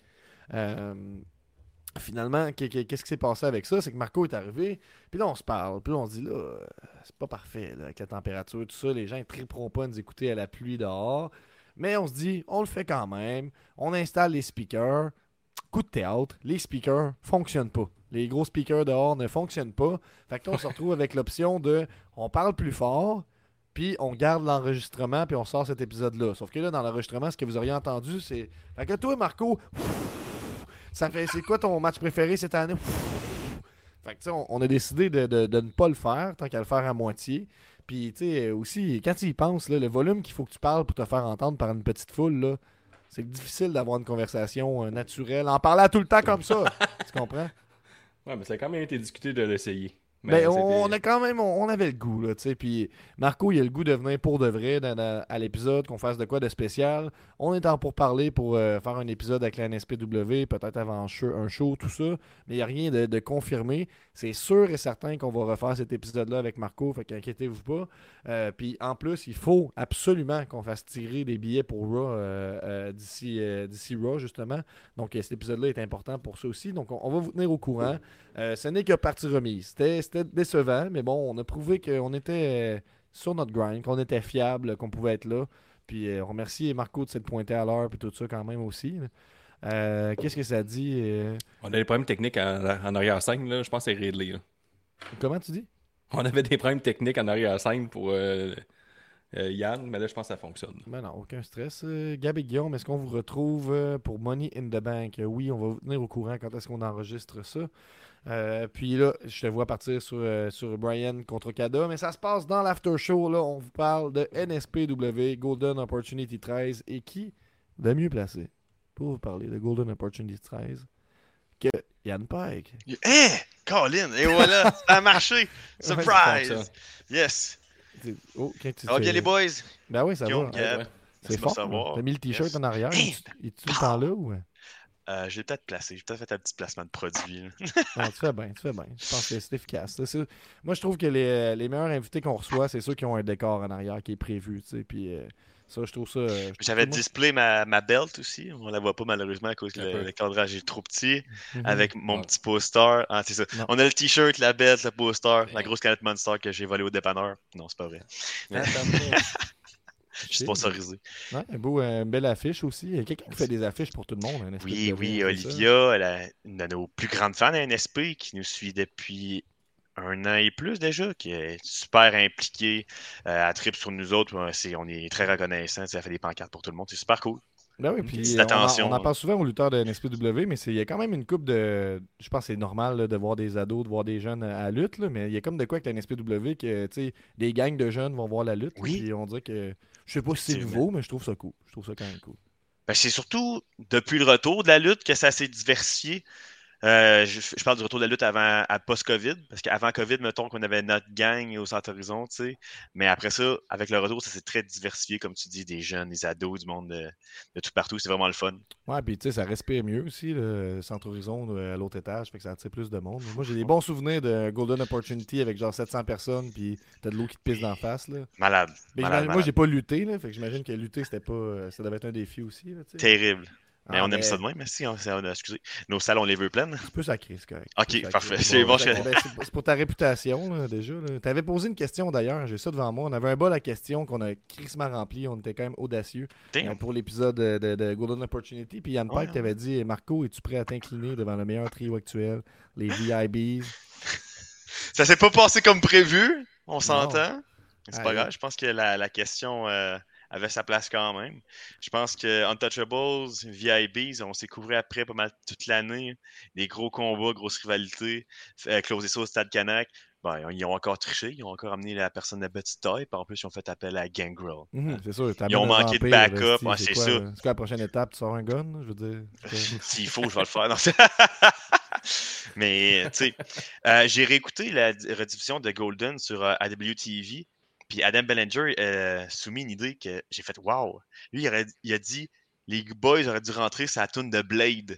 Finalement, qu'est- qu'est- qu'est-ce qui s'est passé avec ça? C'est que Marco est arrivé, puis là on se parle, puis là on se dit là, c'est pas parfait avec la température, tout ça, les gens ne triperont pas à nous écouter à la pluie dehors. Mais on se dit, on le fait quand même. On installe les speakers. Coup de théâtre, les speakers fonctionnent pas. Les gros speakers dehors ne fonctionnent pas. Fait que là, on se retrouve avec l'option de on parle plus fort, puis on garde l'enregistrement, puis on sort cet épisode-là. Sauf que là, dans l'enregistrement, ce que vous auriez entendu, c'est. Fait que toi, Marco, ça fait. C'est quoi ton match préféré cette année? Fait que on, on a décidé de, de- de ne pas le faire, tant qu'à le faire à moitié. Puis, tu sais, aussi, quand tu y penses, là, le volume qu'il faut que tu parles pour te faire entendre par une petite foule, là, c'est difficile d'avoir une conversation euh, naturelle en parlant tout le temps comme ça. tu comprends? Ouais, mais ça a quand même été discuté de l'essayer. Mais c'était- on, on a quand même, on, on avait le goût, là, tu sais. Puis Marco, il a le goût de venir pour de vrai dans- dans- à l'épisode, qu'on fasse de quoi de spécial. On est en pour parler pour euh, faire un épisode avec la NSPW, peut-être avant un show, un show, tout ça. Mais il n'y a rien de, de confirmé. C'est sûr et certain qu'on va refaire cet épisode-là avec Marco, fait qu'inquiétez-vous pas. Euh, puis en plus, il faut absolument qu'on fasse tirer des billets pour Raw euh, d'ici d'ici Raw, justement. Donc cet épisode-là est important pour ça aussi. Donc on, on va vous tenir au courant. Ce n'est que partie remise. C'était c'était décevant, mais bon, on a prouvé qu'on était euh, sur notre grind, qu'on était fiable, qu'on pouvait être là. Puis euh, on remercie Marco de s'être pointé à l'heure puis tout ça quand même aussi. Euh, Qu'est-ce que ça dit euh, On a des problèmes techniques en, en arrière-scène, là. Je pense que c'est Ridley. là. Comment tu dis? On avait des problèmes techniques en arrière-scène pour euh, euh, Yann, mais là, je pense que ça fonctionne. Ben non, aucun stress. Gab et Guillaume, est-ce qu'on vous retrouve pour Money in the Bank? Oui, on va vous tenir au courant quand est-ce qu'on enregistre ça. Euh, puis là, je te vois partir sur, euh, sur Brian contre Kada, mais ça se passe dans l'after show. Là, on vous parle de NSPW, Golden Opportunity 13, et qui de mieux placé pour vous parler de Golden Opportunity 13 que Yann Pike. Hein? Colin! Et voilà! ça a marché! Surprise! yes! Oh, fais- bien les boys? Ben oui, ça Guillaume, va. Ouais. C'est fort. T'as mis le t-shirt Yes. en arrière. Hey! Tout le temps là ou? Euh, j'ai peut-être placé, j'ai peut-être fait un petit placement de produit. Non, tu fais bien, tu fais bien. Je pense que c'est efficace. Moi, je trouve que les, les meilleurs invités qu'on reçoit, c'est ceux qui ont un décor en arrière qui est prévu. tu sais, Puis euh, ça, je trouve ça. euh, J'avais display ma, ma belt aussi. On la voit pas malheureusement à cause que le, cadrage est trop petit. Mhm. Avec mon Ouais. petit poster. Ah, c'est ça. On a le t-shirt, la belt, le poster, la grosse canette Monster que j'ai volée au dépanneur. Non, c'est pas vrai. Je suis sponsorisé. Ouais, un beau, euh, une belle affiche aussi. Il y a quelqu'un qui fait des affiches pour tout le monde. espèce Oui, oui, ça? Olivia, elle a une de nos plus grandes fans à NSP qui nous suit depuis un an et plus déjà, qui est super impliquée. Euh, elle tripe sur nous autres. on est très reconnaissants. Elle fait des pancartes pour tout le monde. C'est super cool. Ben oui, puis on, en- attention, on en parle souvent aux lutteurs de NSPW, mais il y a quand même une coupe de. Je pense que c'est normal là, de voir des ados, de voir des jeunes à la lutte, là, mais il y a comme de quoi avec la NSPW que des gangs de jeunes vont voir la lutte. Oui. Puis on dirait que. Je sais pas si c'est nouveau, mais je trouve ça cool. Je trouve ça quand même cool. Ben, c'est surtout depuis le retour de la lutte que ça s'est diversifié. Euh, je, je parle du retour de la lutte avant, à post-Covid, parce qu'avant Covid, mettons qu'on avait notre gang au Centre Horizon, tu sais. Mais après ça, avec le retour, ça s'est très diversifié, comme tu dis, des jeunes, des ados, du monde de, de tout partout. C'est vraiment le fun. Ouais, puis tu sais, ça respire mieux aussi, le Centre Horizon euh, à l'autre étage, fait que ça attire plus de monde. Moi, j'ai des bons souvenirs de Golden Opportunity avec genre 700 personnes, puis t'as de l'eau qui te pisse d'en face, là. Malade. Mais malade, moi, j'ai pas lutté, là, fait que j'imagine que lutter, c'était pas. euh, Ça devait être un défi aussi, là. Terrible. Mais Ah, on aime ça de même, merci. On, on a- excusez. Nos salles, on les veut pleines. Tu peux sacrer, c'est correct. Ok, Tu parfait. C'est bon, ben, c'est c'est pour ta réputation, là, déjà. là. T'avais posé une question d'ailleurs, j'ai ça devant moi. On avait un bol à questions qu'on a crissement rempli. On était quand même audacieux euh, pour l'épisode de, de- de Golden Opportunity. Puis Yann Ouais, Pike t'avait dit Marco, es-tu prêt à t'incliner devant le meilleur trio actuel, les VIBs Ça s'est pas passé comme prévu, on s'entend. C'est pas grave, je pense que la, la question euh, avait sa place quand même. Je pense que Untouchables, VIBs, on s'est couvert après pas mal toute l'année. Des gros combats, grosses rivalités. Euh, closé ça au Stade Canac. Ben, ils ont encore triché, ils ont encore amené la personne de petite taille, puis en plus, ils ont fait appel à Gangrel. Mhm, C'est sûr. Ils ont manqué de backup, ouais, c'est ça. là? C'est quoi la prochaine étape? Tu sors un gun? Je veux dire? S'il faut, je vais le faire. Non, Mais, tu sais, euh, j'ai réécouté la rediffusion de Golden sur euh, AWTV, puis Adam Bellinger euh, soumis une idée que j'ai fait Wow! Lui, il, aurait- il a dit les boys auraient dû rentrer la tune de Blade.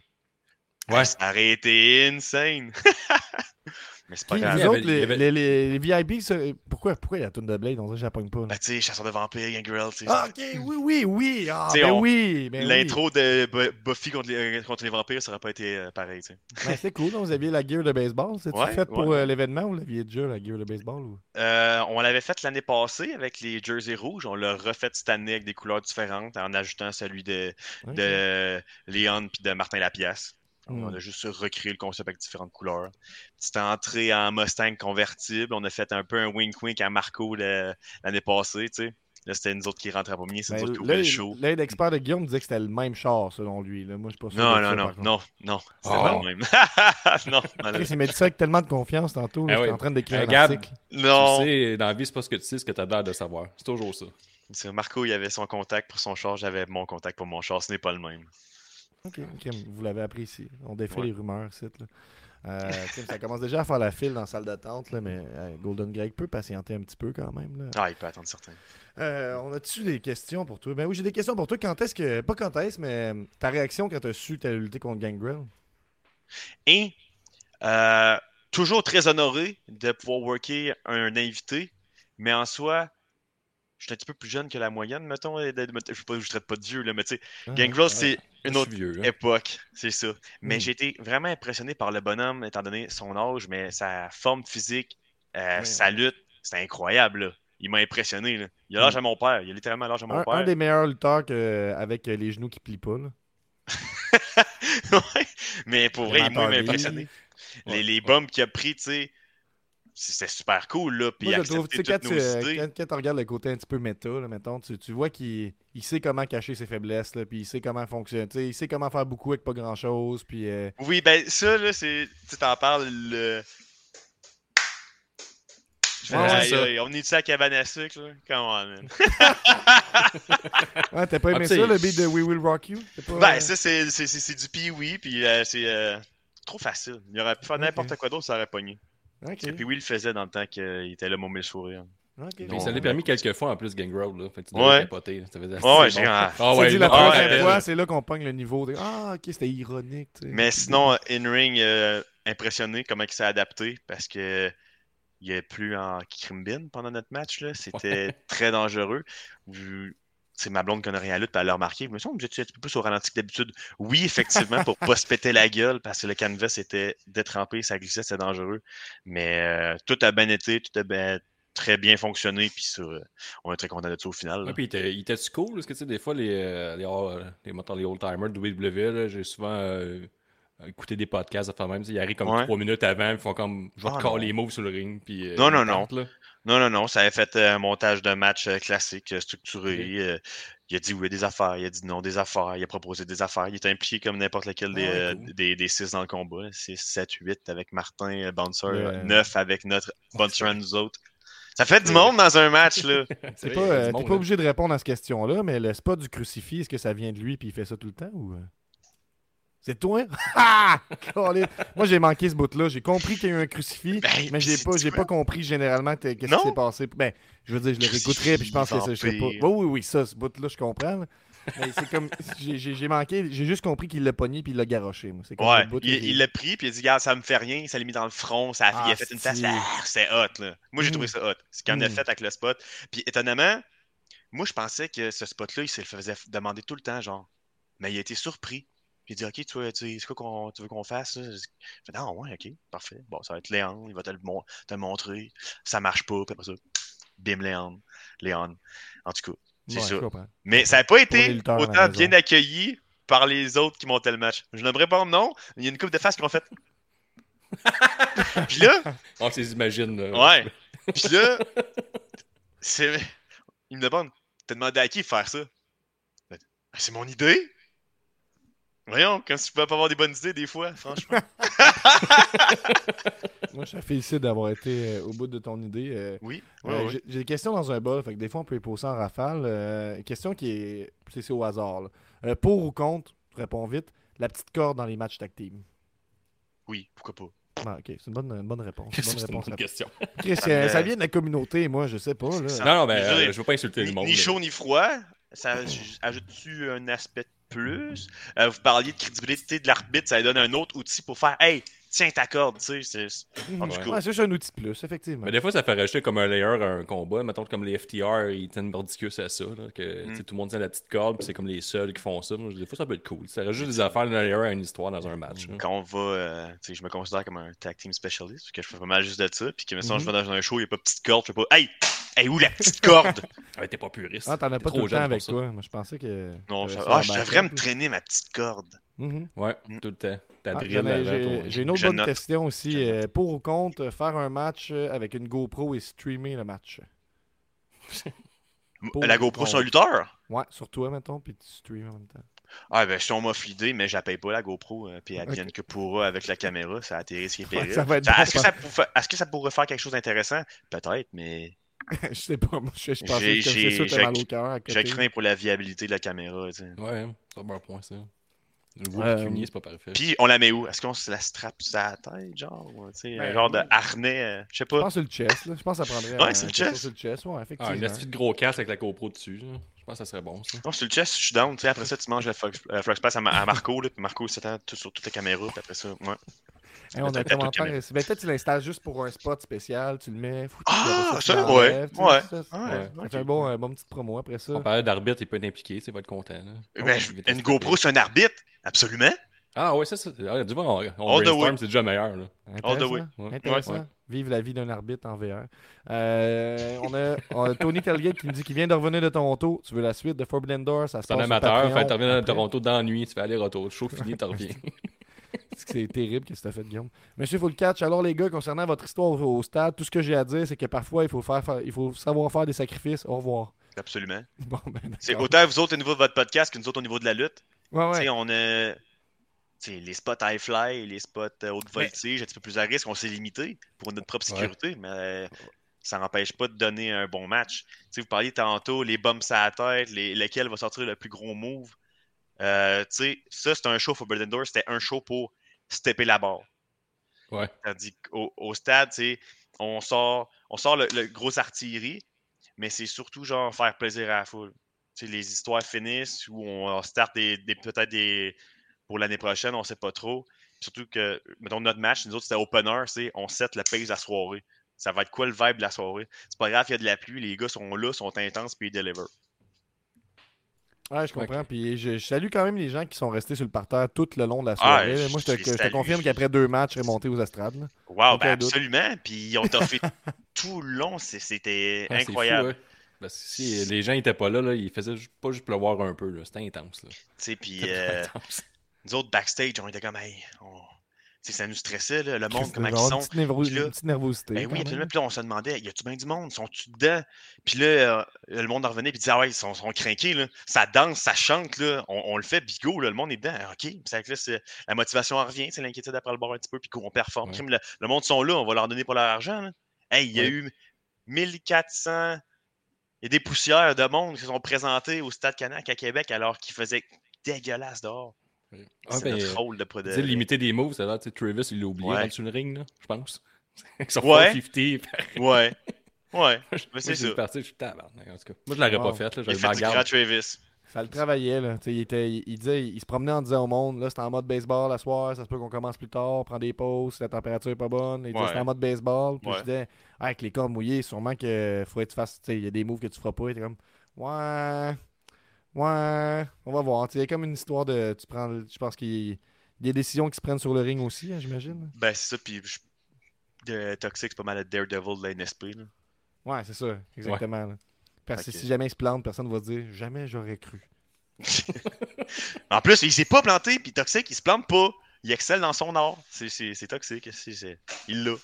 Ouais. Ça aurait été insane! Mais c'est pas Puis, grave. avait- autres, les, avait- les, les- les ça- pourquoi, pourquoi il y a la toune de Blade? On dirait que je la pogne pas. là. Ben, tu sais, chasseur de vampires, Gangrel, tu sais. Ah, ok, oui, oui, oui. Ah, ben on- oui. Ben oui. L'intro de Bu- Buffy contre les, euh, contre les vampires, ça aurait pas été euh, pareil, tu sais. Ben, c'est cool, vous aviez la gear de baseball. C'est-tu Ouais, fait pour ouais. euh, l'événement ou l'aviez déjà, la gear de baseball ou... Euh, on l'avait fait l'année passée avec les jerseys rouges. On l'a refait cette année avec des couleurs différentes en ajoutant celui de, de Léon puis de Martin Lapiace. Hmm. On a juste recréé le concept avec différentes couleurs. Petite entrée en Mustang convertible. On a fait un peu un wink-wink à Marco l'année passée, tu sais. Là, c'était nous autres qui rentraient en premier, c'est Ben, nous autres qui ouvraient le show. l'œil d'expert de Guillaume disait que c'était le même char, selon lui. Là. Moi, je suis pas sûr. Non, non, ça, non, non, non, Oh. pas le même. non, il m'a dit ça avec tellement de confiance tantôt. là, J'étais oui. en train d'écrire Euh, un article. non. Tu sais, dans la vie, c'est pas ce que tu sais, ce que tu as l'air de savoir. C'est toujours ça. C'est Marco, il avait son contact pour son char, j'avais mon contact pour mon char. Ce n'est pas le même. Ok, ok, vous l'avez apprécié. On défait Ouais. les rumeurs, ici. Euh, Tim, ça commence déjà à faire la file dans la salle d'attente, là, mais euh, Golden Greg peut patienter un petit peu quand même. Là. Ah, il peut attendre certains. Euh, on a-tu des questions pour toi? Ben oui, j'ai des questions pour toi. Quand est-ce que. Pas quand est-ce, mais euh, ta réaction quand tu as su que tu lutter contre Gangrel? Et euh, toujours très honoré de pouvoir worker un invité, mais en soi, je suis un petit peu plus jeune que la moyenne, mettons. et Je ne traite pas de vieux, là, mais tu sais, Ah, Gangrel, ouais. c'est une autre vieux. époque, c'est ça. Mais Mm. j'ai été vraiment impressionné par le bonhomme, étant donné son âge, mais sa forme physique, euh, Ouais. sa lutte, c'était incroyable. là. Il m'a impressionné. là. Il a l'âge à mon père. Il a littéralement l'âge à mon Un, père. un des meilleurs lutteurs que- avec euh, les genoux qui plient pas. Là. Ouais, mais pour vrai, il m'a impressionné. Les, les bombes qu'il a pris, tu sais, c'était super cool, là. Puis Moi, il je trouve, tu sais, acceptait quand tu, nos idées. quand, quand tu regardes le côté un petit peu méta, là, mettons, tu, tu vois qu'il il sait comment cacher ses faiblesses, là, puis il sait comment fonctionner. tu sais, Il sait comment faire beaucoup avec pas grand-chose, puis... euh, Oui, ben ça, là, c'est. Tu t'en parles, le. Ouais, ouais, on est-tu à cabane à sucre, là? Come on, man. Ouais, t'as pas Ah, aimé sais, ça, le beat de We Will Rock You? C'est pas, euh, Ben, ça, c'est c'est- c'est- c'est du pee-wee, puis euh, c'est euh, trop facile. Il aurait pu faire n'importe quoi d'autre, ça aurait pogné. Ok, Puis oui, il le faisait dans le temps qu'il était là, mon mille sourire. Non, ça l'a permis quelques fois en plus, Gangrel. Là. Fait que tu Ouais. capoter. Ça faisait Ouais, bon. ah. Ah ouais, la première ouais, fois, c'est là qu'on pogne le niveau. De... Ah, ok, c'était ironique. Mais sinon, in-ring, euh, impressionné comment il s'est adapté parce que il est plus en crimbine pendant notre match. là. C'était très dangereux. C'est ma blonde qui connaît rien à lutte, puis elle l'a remarqué. Je me semble que j'étais un petit peu plus au ralenti que d'habitude. Oui, effectivement, pour pas se péter la gueule, parce que le canvas était détrempé, ça glissait, c'était dangereux. Mais euh, tout a bien été, tout a bien- très bien fonctionné, puis euh, on est très content de ça au final. Ouais, puis il était, cool, parce que tu sais, des fois, les, euh, les, euh, les, mettons, les old-timers de WWE, j'ai souvent écouté des podcasts, enfin même, tu sais, ils arrivent comme trois minutes avant, ils font comme, je vais Ah, te les moves sur le ring, puis... Non, non, non. Non, non, non, ça avait fait euh, un montage de match euh, classique, euh, structuré. il a dit oui des affaires, il a dit non des affaires, il a proposé des affaires. Il était impliqué comme n'importe lequel des, Ah cool. des, des six dans le combat. 6, 7, 8 avec Martin, Bouncer, Le- 9 avec notre Bouncer à nous autres. Ça fait du monde dans un match, là. Pas, euh, t'es pas là. obligé de répondre à cette question-là, mais le spot du crucifix, est-ce que ça vient de lui puis il fait ça tout le temps ou. C'est toi? Ah! Moi, j'ai manqué ce bout-là. J'ai compris qu'il y a eu un crucifix, Ben, mais j'ai pas, j'ai pas compris généralement que- qu'est-ce qui s'est passé. Ben, je veux dire, je le réécouterai, puis je pense que ça, je sais pas. Oui, oui, oui, ça, ce bout-là, je comprends. là. Mais c'est comme. j'ai- manqué, j'ai juste compris qu'il l'a pogné puis il l'a garoché. Moi. C'est comme Ouais, le bout que il il l'a pris, puis il a dit, regarde, ça me fait rien, ça l'a mis dans le front, ça a, il Ah, a fait une face, ah, c'est hot, là. Moi, j'ai Mm. trouvé ça hot. Ce qu'il en a Mm. fait avec le spot. Puis, étonnamment, moi, je pensais que ce spot-là, il se le faisait demander tout le temps, genre. Mais il a été surpris. Puis il dit, OK, tu, veux- tu, c'est quoi qu'on tu veux qu'on fasse? là? Je fais, non, ouais, OK, parfait. Bon, ça va être Léon, il va te le, mon- te le montrer. Ça marche pas, puis après ça, bim, Léon. Léon. En tout cas, c'est Ouais, ça. Mais ça n'a pas les été autant bien accueilli par les autres qui montaient le match. Je n'aimerais pas mais il y a une couple de faces qui m'ont fait. Puis là, On s'imagine. là. ouais. Puis là, c'est. Il me demande T'as demandé à qui de faire ça? Ben, C'est mon idée. Voyons, comme si tu pouvais pas avoir des bonnes idées des fois, franchement. Moi, je te félicite d'avoir été euh, au bout de ton idée. euh, Oui, Euh, ouais, j'ai- J'ai des questions dans un bol, fait que des fois on peut les poser en rafale. Euh, question qui est. C'est au hasard. là. Euh, pour ou contre, réponds vite, la petite corde dans les matchs tag team. Oui, pourquoi pas. Ah, ok, c'est une bonne, une bonne réponse. Une bonne C'est une réponse bonne question. Chris, Ça euh, vient de la communauté, moi, je sais pas. Là. Non, non, mais Je veux euh, dire, je veux pas insulter Ni, le monde. ni là. chaud ni froid. Ça aj- ajoute-tu un aspect de plus? Euh, vous parliez de crédibilité de l'arbitre, ça lui donne un autre outil pour faire Hey, tiens ta corde, tu sais. c'est-. En tout cas. Ouais, c'est juste un outil de plus, effectivement. Mais des fois, ça fait rajouter comme un layer à un combat. Mettons comme les FTR, ils tiennent mordicus à ça. Là, que Mm. tout le monde tient la petite corde, puis c'est comme les seuls qui font ça. Moi, Des fois, ça peut être cool. Ça rajoute des affaires, un layer à une histoire dans un match. là. Quand on va, euh, tu sais, je me considère comme un tag team specialist, parce que je fais pas mal juste de ça. Puis que maintenant, je vais dans un show, il n'y a pas de petite corde, je fais pas Hey, hey, où la petite corde? Ah, t'es pas puriste. Ah, t'en as pas trop tout le temps pour avec ça. toi. Moi, je pensais que. non, je, ah, je devrais me traîner ma petite corde. Mhm. Ouais, tout le temps. Ah, J'ai une autre Je bonne note. question aussi. Euh, pour ou contre, faire un match euh, avec une GoPro et streamer le match? Pour la GoPro sur un lutteur? Ouais, sur toi, mettons, puis tu streames en même temps. Ah, ben, si on m'offre l'idée, mais je la paye pas la GoPro, euh, puis elle Ok. vienne que pourra avec la caméra, ça atterrit ce qui est Ouais, péril. est-ce que ça pourrait faire quelque chose d'intéressant? Peut-être, mais je sais pas, moi, je, je pensais J'ai- que c'est j'ai- ça, t'as j'ai- mal au cœur j'ai craint pour la viabilité de la caméra. tu sais. Ouais, c'est un bon point, ça. Le goût Euh, pécunier, c'est pas parfait. Puis, on la met où? Est-ce qu'on se la strappe sur la tête, genre? sais, Ben, un genre de harnais, euh, je sais Je pas. pense sur le chest, là. Je pense que ça prendrait Ouais, sur le chest. sur le chest, ouais, Ah, effectivement. une astuce de gros casque avec la GoPro dessus. là. Je pense que ça serait bon, ça. Non, sur le chest, je suis down. tu sais, Après ça, tu manges le Flux, Flux Pass à, Ma- à Marco, là, puis Marco s'attend tout sur toute la caméra, puis après ça, ouais. Hey, on a un commentaire. Ben, peut-être tu l'installes juste pour un spot spécial, tu le mets. Ah, tu ça, l'enlèves, ouais, tu ouais, ça, ouais, ça un bon, un bon petite promo après ça. On parlait d'arbitre, il peut être impliqué, il va être content. là. Ben, Oh, une GoPro, c'est un arbitre, absolument. Ah ouais, ça, ça. ah, du moins, on, on All the brainstorm, way. c'est déjà meilleur. Là. All the way. Ouais. Intéressant. Ouais. Vive la vie d'un arbitre en VR. Euh, on, a, on a Tony Telgate qui nous dit qu'il vient de revenir de Toronto. Tu veux la suite de Forbidden Door? Ça se C'est un passe amateur, intervenir à après. Toronto dans la nuit, tu fais aller-retour, le show fini, t'en reviens. C'est terrible que tu fait, Guillaume. Monsieur Full Catch, alors les gars, concernant votre histoire au stade, tout ce que j'ai à dire, c'est que parfois, il faut, faire, faire- il faut savoir faire des sacrifices. Au revoir. Absolument. Bon, ben, C'est autant vous autres au niveau de votre podcast que nous autres au niveau de la lutte. Ouais, ouais. on a tu sais, les spots high fly, les spots euh, haute Mais- voltige, un petit peu plus à risque, on s'est limité pour notre propre Ouais. sécurité, mais euh, ça n'empêche pas de donner un bon match. Vous parliez tantôt, les bumps à la tête, les, lequel va sortir le plus gros move. Euh, tu sais, ça, c'est un show pour Forbidden Door, c'était un show pour stepper la barre. Ouais. Tandis qu'au au stade, on sort, on sort le, le gros artillerie, mais c'est surtout genre faire plaisir à la foule. Les histoires finissent où on start des, des- peut-être des. Pour l'année prochaine, on sait pas trop. Surtout que, mettons, notre match, nous autres, c'était opener, c'est on set le pace de la soirée. Ça va être quoi le vibe de la soirée? C'est pas grave, il y a de la pluie, les gars sont là, sont intenses, puis ils deliver. Ouais, je comprends. Puis je, je salue quand même les gens qui sont restés sur le parterre tout le long de la Ah, soirée. je- Moi, je te, je te confirme qu'après deux matchs, je serais monté aux estrades. Wow, ben absolument. Puis ils ont toffé tout le long, c'était Ah, incroyable. Parce que si les gens étaient pas là, là il faisait ju- pas juste pleuvoir un peu. là. C'était intense. Là. Tu sais, puis euh, intense. nous autres, backstage, on était comme, hey, on- ça nous stressait, là, le monde, comment il ils sont. Une petite, nervo- Puis là- une petite nervosité. Ben oui, absolument. Puis là, on se demandait, y a-tu bien du monde? Sont-tu dedans? Puis là, euh, le monde en revenait, puis disait, ah ouais, ils sont, sont craqués, là. Ça danse, ça chante, là. On, on le fait, bigo, là. Le monde est dedans. OK. Puis que là, c'est- la motivation en revient, c'est l'inquiétude après le bord un petit peu, puis qu'on performe. Ouais. Le, le monde sont là, on va leur donner pour leur argent, là. Hey, il y a Ouais. eu 1400. Il y a des poussières de monde qui se sont présentées au Stade Canac à Québec alors qu'il faisait dégueulasse dehors. Ah, c'est ben, notre rôle de, sais, limiter des moves, c'est là, tu sais, Travis, il l'a oublié Ouais. dans le ring, là, je pense. Ils sont Ouais. 450. Ouais. Ouais. Mais Moi, c'est ça. parti, je suis tabarnak, en tout cas. Moi, je l'aurais Wow. pas fait, là. J'avais fait du grand. Travis. Ça le travaillait, là. Tu sais, il, était, il, il disait, il se promenait en disant au monde, là, c'est en mode baseball la soir, ça se peut qu'on commence plus tard, prend des pauses, si la température est pas bonne. Il disait, Ouais. c'est en mode baseball. Puis Ouais. je disais, Ah, avec les corps mouillés, sûrement que faut être face, tu sais, il y a des moves que tu feras pas. Il était comme, ouais, ouais, on va voir. Il y a comme une histoire de, tu prends, le- je pense qu'il y a des décisions qui se prennent sur le ring aussi, hein, j'imagine. Ben, c'est ça, puis je- de Toxic, c'est pas mal le Daredevil de la NSP. Là. Ouais, c'est ça, exactement. Parce que si jamais il se plante, personne va se dire, jamais j'aurais cru. en plus, il s'est pas planté, puis Toxic, il se plante pas. Il excelle dans son art. C'est- Toxic. Il l'a.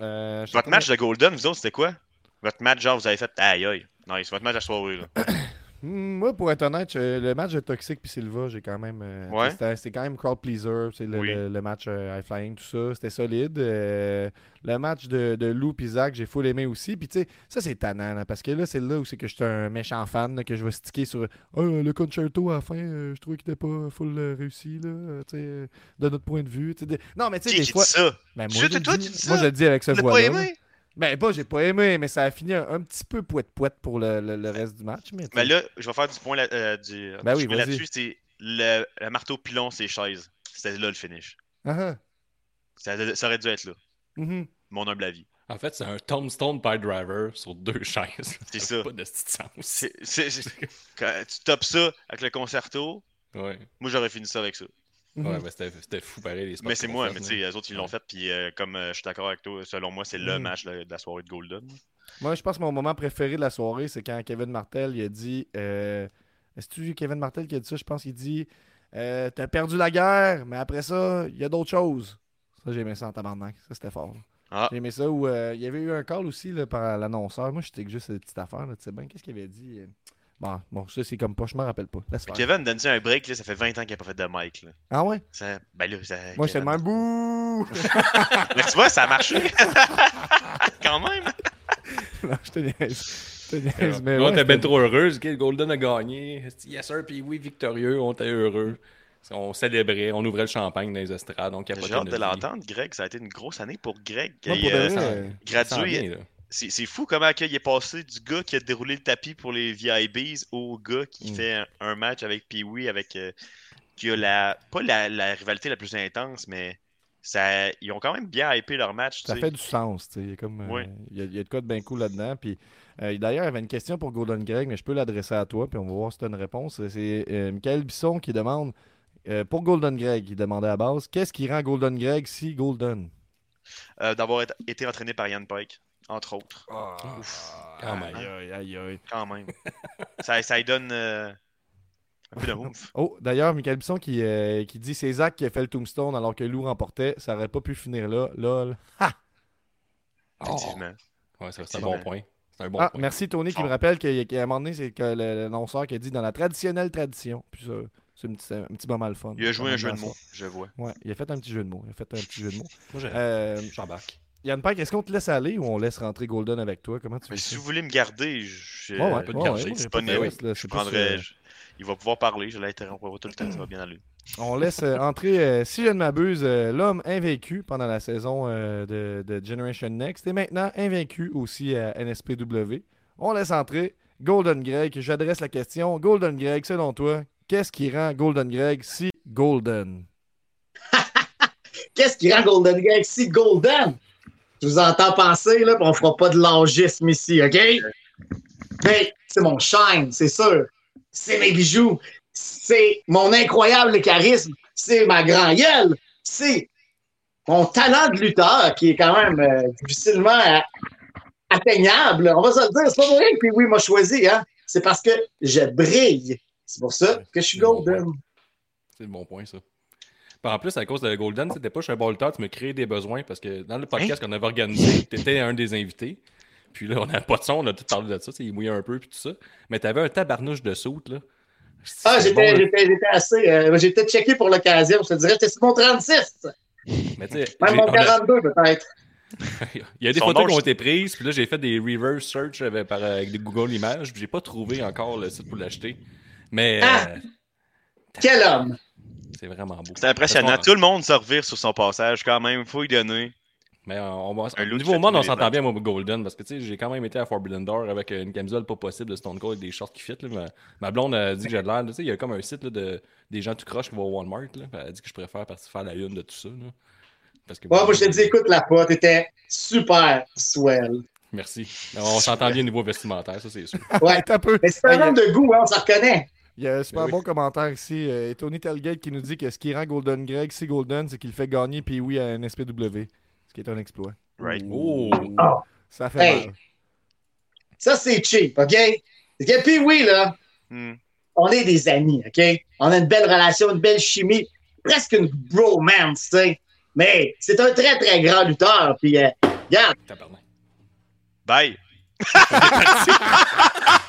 Euh, je Votre sais match de Golden, vous autres, c'était quoi? Votre match, genre, vous avez fait aïe aïe. Nice, votre match à soirée. Là. Hmm, Moi, pour être honnête, le match de Toxic puis Silva, j'ai quand même. euh, Ouais. c'était- quand même crowd pleaser. c'est Le, Oui. le- le match euh, high flying, tout ça. C'était solide. Euh, le match de, de Lou et Zach, j'ai full aimé aussi. Puis, tu sais, ça, c'est tannant. là, parce que là, c'est là où c'est que je suis un méchant fan. là, que je vais sticker sur. Ah, le concerto à la fin, je trouvais qu'il était pas full réussi. Là, tu sais, de notre point de vue. Non, mais tu sais, des fois. dit ça? Ben, moi, je toi, dis, tu dis moi, ça? je le dis avec ce voix-là. Ben, pas, j'ai pas aimé, mais ça a fini un, un petit peu poète-poète pour le, le- le reste du match. Mais, Ben là, je vais faire du point là, euh, du, Ben oui, là-dessus. C'est le, le marteau pilon, c'est chaises. C'était là le finish. Ah, ah. Ça, ça aurait dû être là. Mhm. Mon humble avis. En fait, c'est un Tombstone Pie Driver sur deux chaises. C'est Ça. Pas de sens. C'est- Quand tu topes ça avec le concerto, Ouais, moi j'aurais fini ça avec ça. Mhm. ouais mais c'était fou pareil. Les spots Mais c'est moi, fait, mais tu sais, les autres ils l'ont Ouais. fait, puis euh, comme euh, je suis d'accord avec toi, selon moi, c'est le Mhm. match de, de la soirée de Golden. Moi, je pense que mon moment préféré de la soirée, c'est quand Kevin Martel il a dit. Euh, Est-ce que tu Kevin Martel qui a dit ça? Je pense qu'il dit euh, T'as perdu la guerre, mais après ça, il y a d'autres choses. Ça, j'ai aimé ça en tabarnak. Ça, c'était fort. Ah. J'ai aimé ça où euh, il y avait eu un call aussi là, par l'annonceur. Moi, j'étais que juste cette petite affaire. là, Tu sais bien, qu'est-ce qu'il avait dit? euh? Bon, bon, ça, c'est comme pas, je me rappelle pas. Laisse faire. Kevin, donne-lui un break, là, ça fait 20 ans qu'il n'a pas fait de mic. Là. Ah ouais? Ça- ben là, ça- Moi, j'étais le même bouh Mais tu vois, ça a marché. Quand même. Non, je te niaise. Je te niaise, mais on ouais, était c'était- trop heureux. ok, Golden a gagné. Yes, sir. Puis oui, victorieux. On était heureux. On célébrait. On ouvrait le champagne dans les estrades. J'ai hâte de l'entendre, Greg. Ça a été une grosse année pour Greg. Et, pour euh, euh, gradué. bien. C'est c'est fou comment il est passé du gars qui a déroulé le tapis pour les VIBs au gars qui Mm. fait un, un match avec Pee-Wee, avec euh, qui a la pas la, la rivalité la plus intense, mais ça, ils ont quand même bien hypé leur match. Ça fait du sens, tu sais. Il y a comme, euh, Oui. il y a, il y a de quoi de bien cool là-dedans. Puis, euh, d'ailleurs, il y avait une question pour Golden Greg, mais je peux l'adresser à toi, puis on va voir si tu as une réponse. C'est Michael Bisson qui demande, pour Golden Greg, il demandait à base, qu'est-ce qui rend Golden Greg si Golden? D'avoir été- été entraîné par Yann Pike, entre autres. Quand même. Aïe, aïe, aïe, aïe. Quand même. ça, ça lui donne. euh, Un peu de move. Oh, d'ailleurs, Michael Bisson qui, euh, qui dit c'est Zach qui a fait le tombstone alors que Lou remportait. Ça aurait pas pu finir là. Lol. Effectivement. Ouais, ça, c'est un bon point. C'est un bon ah, point. merci Tony qui me rappelle qu'il qu'à un moment donné, c'est que le- l'annonceur qui a dit dans la traditionnelle tradition. Puis ça, c'est un petit, un petit moment le fun. Il a joué un jeu de mots, je vois. Ouais, il a fait un petit jeu de mots. Il a fait un petit jeu de mots. Moi, Euh, j'embarque. Yann Pike, est-ce qu'on te laisse aller ou on laisse rentrer Golden avec toi? Comment tu Mais si ça? vous voulez me garder, je, peut te ouais, garder, ouais, c'est ouais, pas pas je Il va pouvoir parler, je l'interromprai tout le temps, ça va bien aller. On laisse euh, entrer, euh, si je ne m'abuse, euh, l'homme invaincu pendant la saison euh, de, de Generation Next et maintenant invaincu aussi à NSPW. On laisse entrer Golden Greg. J'adresse la question. Golden Greg, selon toi, qu'est-ce qui rend Golden Greg si golden? Qu'est-ce qui rend Golden Gag si golden? Je vous entends penser, là, on fera pas de l'angisme ici, OK? Mais c'est mon shine, c'est sûr. C'est mes bijoux. C'est mon incroyable charisme. C'est ma grand gueule. C'est mon talent de lutteur qui est quand même euh, difficilement euh, atteignable. On va se le dire. C'est pas pour rien que oui m'a choisi, hein? C'est parce que je brille. C'est pour ça que je suis golden. C'est le bon point, ça. Puis en plus, à cause de Golden, c'était pas chez un bon lutteur, tu me créais des besoins parce que dans le podcast qu'on avait organisé, tu étais un des invités. Puis là, on n'avait pas de son, on a tout parlé de ça, il mouillait un peu, puis tout ça. Mais t'avais un tabarnouche de saute, là. Ah, j'étais bon, assez. euh, j'étais checké pour l'occasion. Je te dirais, j'étais sur mon 36. Mais tu Même mon on a- 42, peut-être. il y a des Son photos nom, qui ont je- été prises, puis là, j'ai fait des reverse search avec, par, avec des Google Images, puis j'ai pas trouvé encore le site pour l'acheter. Mais Ah! euh, Quel homme! C'est vraiment beau. C'est impressionnant. Tout le monde se revire sur son passage quand même. Faut y donner. Mais euh, on va, au niveau monde, on s'entend bien, moi, Golden, parce que tu sais, j'ai quand même été à Forbidden Door avec une camisole pas possible de Stone Cold et des shorts qui fit. Là, ma, ma blonde a dit que j'ai de l'air. Tu sais, il y a comme un site là, de des gens tout croche qui vont au Walmart. Là, elle a dit que je préfère partir faire la une de tout ça. Là, parce que, Ouais, moi, je te dis, écoute, la pote était super swell. Merci. On s'entend bien au niveau vestimentaire, ça, c'est sûr. Ouais. Un peu. Mais c'est un homme de goût, hein, on s'en reconnaît. Il y a un super Ben oui. bon commentaire ici. euh, Tony Telgate qui nous dit que ce qui rend Golden Greg si golden, c'est qu'il fait gagner puis oui à NSPW. Ce qui est un exploit. Right. Oh! Ah. Ça fait Hey. mal. Ça, c'est cheap, OK? Et puis oui, là, Hmm. on est des amis, OK? On a une belle relation, une belle chimie, presque une bromance, tu sais. Mais c'est un très, très grand lutteur. Puis, euh, regarde. Bye.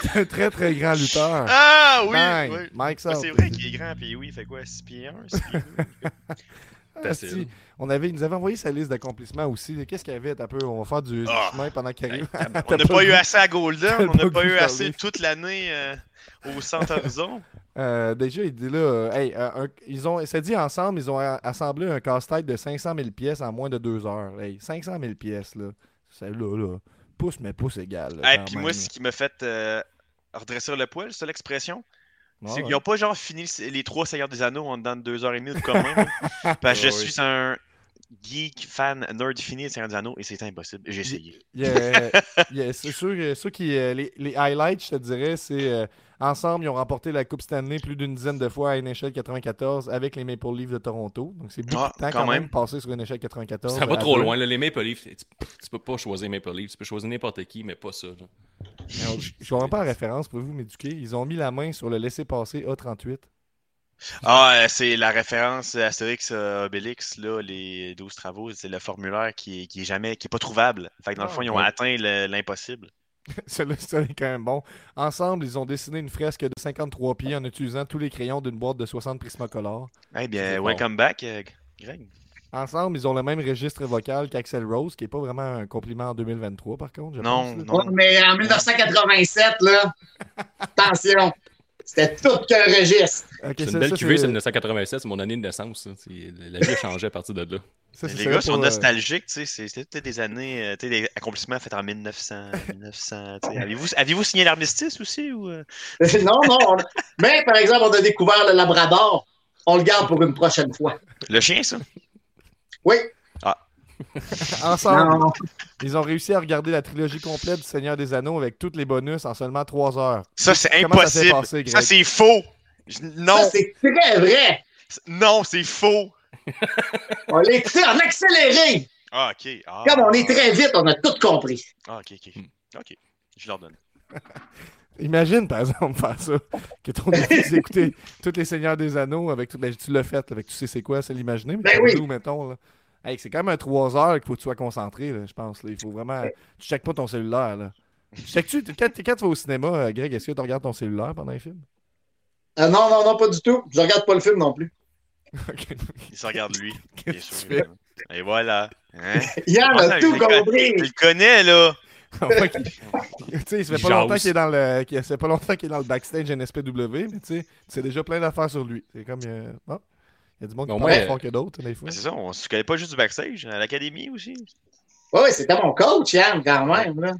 C'est un très très grand lutteur. Ah oui! Oui. Mike Ouais, South. c'est vrai qu'il est grand, puis oui, il fait quoi? 6 pieds 1, 6 pieds 2? Ah, Facile. si. On avait, il nous avait envoyé sa liste d'accomplissements aussi. Qu'est-ce qu'il y avait? Un peu On va faire du, Ah. chemin pendant qu'il arrive. On n'a pas eu assez à Golden, on n'a pas eu parler. assez toute l'année euh, au centre horizon. Euh, déjà, il dit là, euh, hey, euh, un- ils ont, ça dit ensemble, ils ont assemblé un casse-tête de 500 000 pièces en moins de deux heures. Hey, 500 000 pièces, là. C'est là, là. Pouce, mais pouce égal. là, Et quand puis même. moi, ce qui m'a fait euh, redresser le poil, c'est l'expression? Ouais, c'est ouais. qu'ils n'ont pas genre fini le- les trois Seigneurs des Anneaux en dedans de deux heures et demie ou de même. Parce que je oui. suis un geek, fan, nerd fini des Seigneurs des Anneaux et c'est impossible. J'ai essayé. Il y a- il y a- c'est sûr, que ceux qui, euh, les, les highlights, je te dirais, c'est euh, ensemble, ils ont remporté la Coupe Stanley plus d'une dizaine de fois à une échelle 94 avec les Maple Leafs de Toronto. Donc c'est beaucoup Ah, de temps quand même même. passé sur une échelle 94. Ça va trop deux. loin. Là, les Maple Leafs, tu, tu peux pas choisir Maple Leafs. Tu peux choisir n'importe qui, mais pas ça. Alors, Je je comprends pas la référence, pouvez-vous m'éduquer? Ils ont mis la main sur le laisser-passer A38. Ah, euh, c'est la référence Astérix euh, Obélix, là, les 12 travaux, c'est le formulaire qui est, qui est jamais, qui est pas trouvable. Fait que dans le Ah, fond, ils ont ouais. atteint le- l'impossible. Celui-là, c'est quand même bon. Ensemble, ils ont dessiné une fresque de 53 pieds en utilisant tous les crayons d'une boîte de 60 Prismacolor. Eh bien, bon. welcome back, euh, Greg. Ensemble, ils ont le même registre vocal qu'Axel Rose, qui est pas vraiment un compliment en 2023, par contre. je Non, pense, non. Ouais, mais en 1987, là, attention, c'était tout qu'un registre. Ok, C'est ça- une belle cuvée, c'est c'est- 1987, c'est mon année de naissance. ça. C'est- La vie a changé à partir de là. ça, Les gars sont pour, euh, nostalgiques, tu sais, c'est- c'était des années, euh, tu sais, des accomplissements faits en 1900, 1900, tu sais. Avez-vous avez signé l'armistice aussi ou euh? non, non. on- Mais, par exemple, on a découvert le Labrador. On le garde pour une prochaine fois. Le chien, ça? Oui. Ensemble, Non. ils ont réussi à regarder la trilogie complète du Seigneur des Anneaux avec tous les bonus en seulement 3 heures. Ça, c'est ça impossible. passé, ça, c'est faux. Non, Ça, c'est très vrai. non, c'est faux. On l'a écouté en accéléré. Ah, ok. Ah. Comme on est très vite, on a tout compris. Ah, ok, ok. Hmm. Ok, je leur donne. Imagine, par exemple, faire ça. Que ton écouter tous les Seigneurs des Anneaux avec toute la... Tu l'as fait, avec tu sais c'est quoi, c'est l'imaginer. Mais Ben oui. nous, mettons, là. Hey, c'est quand même un 3 heures qu'il faut que tu sois concentré, là, je pense. là. Il faut vraiment. Tu checkes pas ton cellulaire, là. Checkes-tu, quand, quand tu vas au cinéma, euh, Greg, est-ce que tu regardes ton cellulaire pendant les films? Euh, non, non, non, pas du tout. Je regarde pas le film non plus. Il se regarde lui. bien sûr. tu? Et voilà. Hein? Yann Ah, a ça, tout compris. Tu le connais, là. Qu'il- tu sais, il se fait Il pas longtemps qu'il est dans le. pas longtemps qu'il est dans le backstage NSPW, mais tu sais, tu sais déjà plein d'affaires sur lui. C'est comme. euh, il y a du monde qui parle fort que d'autres, des fois. Ben, c'est ça, on se connaît pas juste du backstage, à l'académie aussi. Ouais, c'était mon coach, Yann, quand même. Là.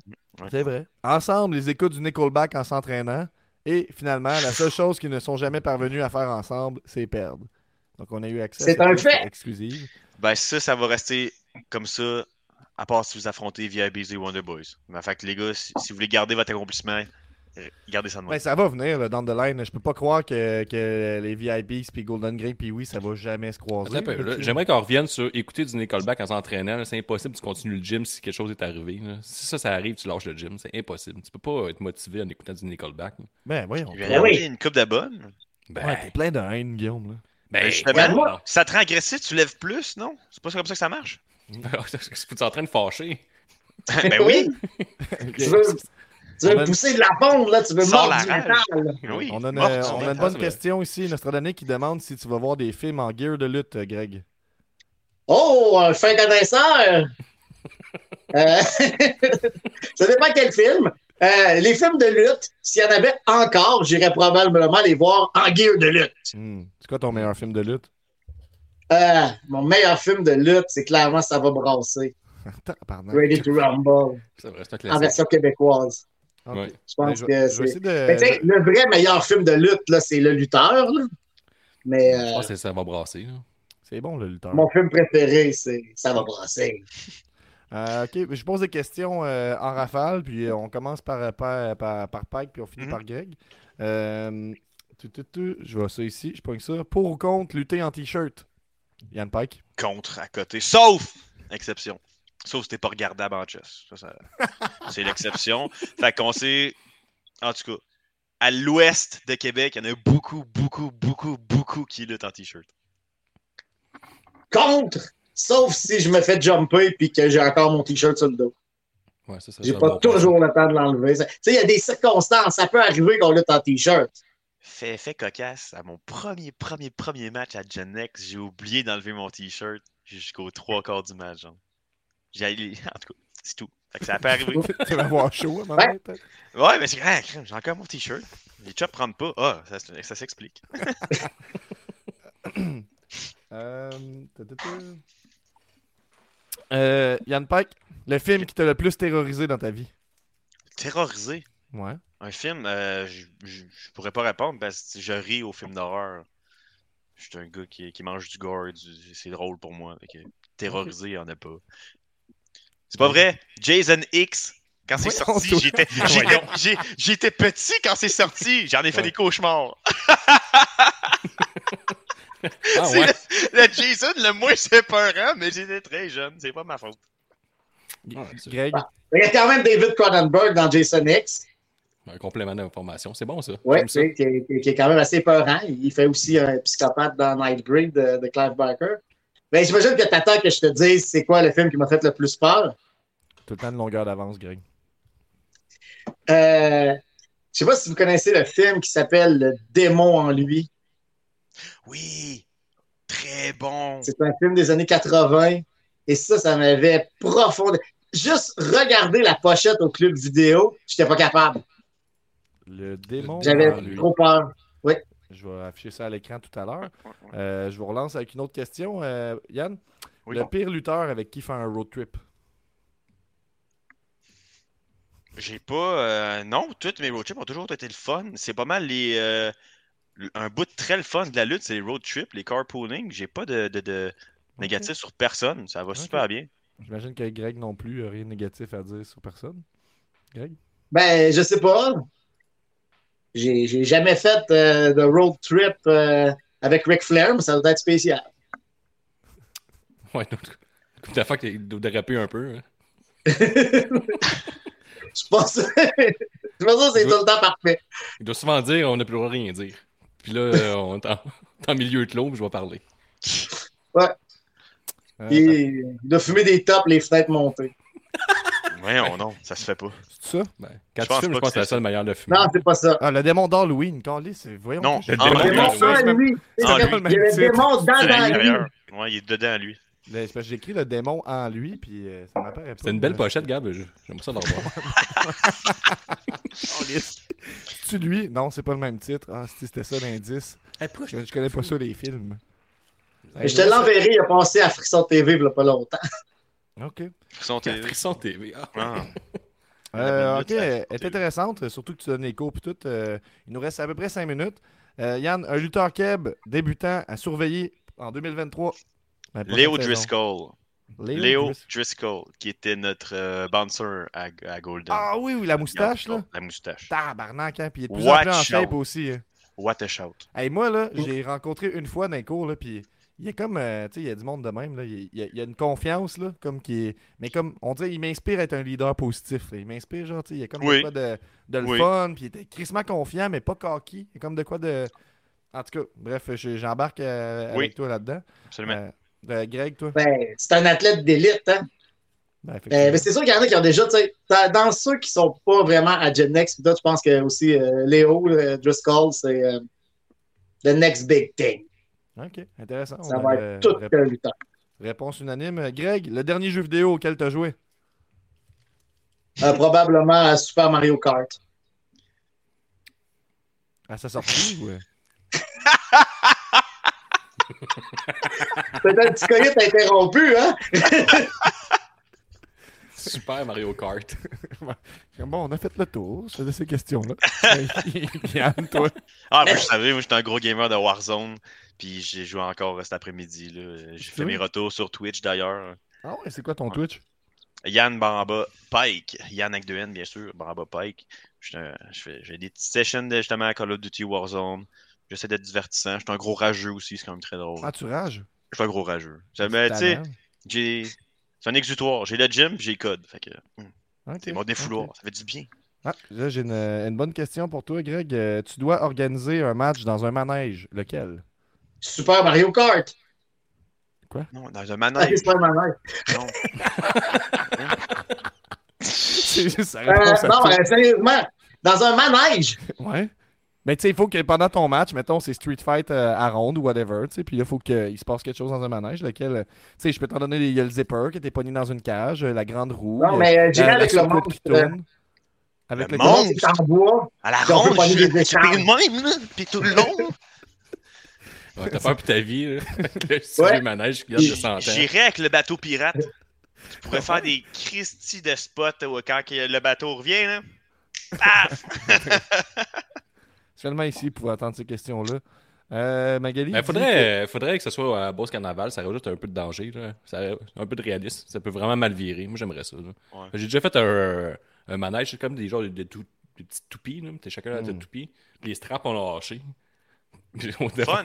C'est vrai. Ensemble, ils écoutent du Nickelback en s'entraînant. Et finalement, la seule chose qu'ils ne sont jamais parvenus à faire ensemble, c'est perdre. Donc, on a eu accès à C'est cette un fait. exclusive. Ben ça, ça va rester comme ça, à part si vous affrontez VIBs et Wonder Boys. Mais fait que les gars, si, si vous voulez garder votre accomplissement, gardez ça de Ben, même. ça va venir, là, down the line. Je peux pas croire que, que les VIPs puis Golden Grey puis oui, ça va jamais se croiser. J'aimerais qu'on revienne sur écouter du Nickelback en s'entraînant. C'est impossible, tu continues le gym si quelque chose est arrivé. là. Si ça, ça arrive, tu lâches le gym. C'est impossible. Tu peux pas être motivé en écoutant du Nickelback. là. Ben, Ben en oui. une coupe de bonnes. Ben, Ouais, t'es plein de haine, Guillaume. Là. ben, Ben, justement, ouais, moi- Si ça te rend agressif, tu lèves plus, non? C'est pas comme ça que ça marche? Tu es en train de fâcher? ben oui! Tu veux, tu veux pousser de la pompe, là. Tu veux mordre la du rage. métal. oui. On a une, Mort, on a une bonne question ici, Nostradamus, qui demande si tu vas voir des films en gear de lutte, Greg. Oh, un fin connaisseur! Euh, ça dépend quel film. Euh, les films de lutte, s'il y en avait encore, j'irais probablement les voir en gear de lutte. Hmm. C'est quoi ton meilleur film de lutte? Euh, mon meilleur film de lutte, c'est clairement Ça va brasser. Ready to Rumble, C'est vrai, c'est un en version québécoise. Ouais. Je Ben, pense je, que c'est. de. Le vrai meilleur film de lutte, là, c'est Le Lutteur. là. Mais Je euh, pense que ça va brasser. là. C'est bon, le lutteur. mon film préféré, c'est Ça va brasser. Euh, ok, je pose des questions euh, en rafale, puis euh, on commence par, par, par, par Pike, puis on finit Mhm. par Greg. Euh, tu, tu, tu, je vois ça ici, je pogne ça. Pour ou contre lutter en t-shirt? Yann Pike. Contre à côté. Sauf exception. Sauf si t'es pas regardable en chess. Ça, ça- c'est l'exception. Fait qu'on sait. En tout cas, à l'ouest de Québec, il y en a beaucoup, beaucoup, beaucoup, beaucoup qui luttent en t-shirt. Contre, sauf si je me fais jumper puis que j'ai encore mon t-shirt sur le dos. Ouais, ça, ça, J'ai pas toujours le temps de l'enlever. Tu sais, il y a des circonstances. Ça peut arriver qu'on lutte en t-shirt. Fait, fait cocasse, à mon premier, premier, premier match à Gen X, j'ai oublié d'enlever mon t-shirt jusqu'aux trois quarts du match. genre. J'ai En tout cas, c'est tout. Fait que ça peut arriver. tu vas avoir chaud à un moment Ouais. Ouais, mais c'est ah, j'ai encore mon t-shirt. Les chops prennent pas. Ah, ça, ça s'explique. Euh. Euh, Yann Pike, le film qui t'a le plus terrorisé dans ta vie? Terrorisé? Ouais. Un film, euh, je pourrais pas répondre parce que je ris aux films d'horreur. Je suis un gars qui, qui mange du gore, du- c'est drôle pour moi. que terrorisé, il y en a pas. C'est pas vrai? Jason X, quand c'est sorti, j'étais j'étais- j'ai- j'étais petit quand c'est sorti. J'en ai fait Ouais. des cauchemars. Ah C'est ouais. le, le Jason le moins séparant, mais j'étais très jeune. C'est pas ma faute. Ah, c'est Greg, Il y a quand même David Cronenberg dans Jason X. un complément d'information. C'est bon, ça. Sais, qui, est- qui est quand même assez peurant. Il fait aussi un psychopathe dans Nightbreed de, de Clive Barker. Mais j'imagine que t'attends que je te dise c'est quoi le film qui m'a fait le plus peur. tout le temps de longueur d'avance, Greg. Euh, je sais pas si vous connaissez le film qui s'appelle Le démon en lui. Oui, très bon. C'est un film des années 80. Et ça, ça m'avait profondément. Juste regarder la pochette au club vidéo, j'étais pas capable. Le démon. J'avais en lui. trop peur. Je vais afficher ça à l'écran tout à l'heure. Euh, je vous relance avec une autre question. Euh, Yann, Oui. le pire lutteur avec qui faire un road trip? J'ai pas. euh, non, toutes mes road trips ont toujours été le fun. C'est pas mal les. euh, un bout de très le fun de la lutte, c'est les road trips, les carpooling. J'ai pas de, de, de négatif sur personne. Ça va super bien. J'imagine que Greg non plus, a rien de négatif à dire sur personne. Greg? Ben, je sais pas. J'ai jamais fait euh, de road trip euh, avec Ric Flair, mais ça doit être spécial. Ouais, donc, ta fois qu'il doit déraper un peu. hein. Je sûr que c'est tout le temps parfait. Il doit souvent dire on n'a plus de rien dire. Puis là, on est en, en milieu clos, puis je vais parler. Euh, Puis, de fumer des tops, les fenêtres montées. Voyons, non, ça se fait pas. c'est ça? Ben, quand Je tu pas je pense que c'est la c'est seule manière de fumer. Non, c'est pas ça. Ah, le démon d'Halloween, Callis, c'est. Voyons. Non, le démon lui. Le démon d'Halloween. dans lui. C'est le Il y a le démon C'est dans, lui. Ouais, il est dedans, lui. Le- c'est que J'ai écrit le démon en lui, puis euh, ça m'apparaît pas. C'était une belle Euh, pochette, Gab. J'aimerais ça d'en voir. C'est-tu lui? Non, c'est pas le même titre. Ah, si, c'était ça l'indice. Je, je connais pas ça, les films. Je te l'enverrai, il a passé à Frisson TV il y a pas longtemps. Ok. Frisson TV. Frisson TV. ah. Ah. Euh, ok, elle est intéressante, surtout que tu donnes les cours puis tout. euh, il nous reste à peu près 5 minutes. Euh, Yann, un lutteur keb débutant à surveiller en 2023. La prochaine Léo. Driscoll. Léo, Léo Dris- Driscoll, qui était notre euh, bouncer à, à Golden. Ah oui, oui, la moustache, là. La moustache. Tabarnak, hein, puis il est de plus en plus en shape aussi. hein. What a shout. Hey, moi, là, j'ai rencontré une fois dans les cours, là, puis il y a comme, euh, tu sais, il y a du monde de même, là, il y a, il y a une confiance, là, comme qui est... Mais comme, on dirait, il m'inspire à être un leader positif, là. Il m'inspire, genre, tu sais, il y a comme de quoi de, de le Oui. fun, puis il était crissement confiant, mais pas cocky. Il y a comme de quoi de... En tout cas, bref, j'embarque euh, Oui. avec toi là-dedans. Absolument. Euh, euh, Greg, toi? Ben, c'est un athlète d'élite, hein. Ben, Euh, c'est sûr qu'il y en a qui ont déjà, tu sais, dans- ceux qui sont pas vraiment à Gen Next, puis là, je pense que aussi euh, Léo Driscoll, c'est euh, the next big thing. Ok, intéressant. Ça On va être tout rép- un lutteur. Réponse unanime. Greg, le dernier jeu vidéo auquel tu as joué? Euh, probablement à Super Mario Kart. À sa sortie ou... euh? C'est un petit coït interrompu, hein? Super Mario Kart. Bon, on a fait le tour c'est de ces questions-là. Yann, toi? Ah, moi, je savais, moi, j'étais un gros gamer de Warzone. Puis j'ai joué encore cet après-midi. là. J'ai fait mes retours sur Twitch d'ailleurs. Ah ouais, c'est quoi ton Ouais. Twitch? Yann Baramba Pike. Yann avec deux N, bien sûr. Baramba Pike. J'ai des petites sessions de, justement à Call of Duty Warzone. J'essaie d'être divertissant. Je suis un gros rageux aussi, c'est quand même très drôle. Ah, tu rages? Je suis un gros rageux. Ça- mais, tu sais, j'ai. C'est un exutoire. J'ai le gym, j'ai le code. Fait que, hum, Ok, c'est mon défouloir. Ça fait du bien. Ah, là, j'ai une, une bonne question pour toi, Greg. Euh, tu dois organiser un match dans un manège. Lequel? Super Mario Kart. Non, dans un manège. c'est pas un manège. non. c'est juste Euh, non, euh, sérieusement, dans un manège. Ouais. Mais tu sais, il faut que pendant ton match, mettons, c'est Street Fight euh, à ronde ou whatever, tu sais, puis là, il faut qu'il se passe quelque chose dans un manège, lequel, euh, tu sais, je peux t'en donner, il y a le zipper qui était pogné dans une cage, euh, la grande roue. Non, mais j'irai avec le monde. qui tourne. Avec Le le Le monde. en bois. À la ronde, je une même, là, puis tout le long. Ouais, T'as peur pour ta vie. Là. Ouais. manège qui de 100 ans. J'irais avec le bateau pirate. Tu pourrais faire des Christy de spots où, quand que le bateau revient. Là. Paf! Seulement ici pour attendre ces questions-là. Euh, Magali? Il dis- faudrait, faudrait que ce soit à Beauce Carnaval, ça rajoute un peu de danger, là. Ça, un peu de réalisme. Ça peut vraiment mal virer. Moi, j'aimerais ça. Ouais. J'ai déjà fait un, un manège, c'est comme des genres de, des petites toupies. Là. T'es chacun à ta Mm. toupie. Puis les straps ont lâché. Au Fun!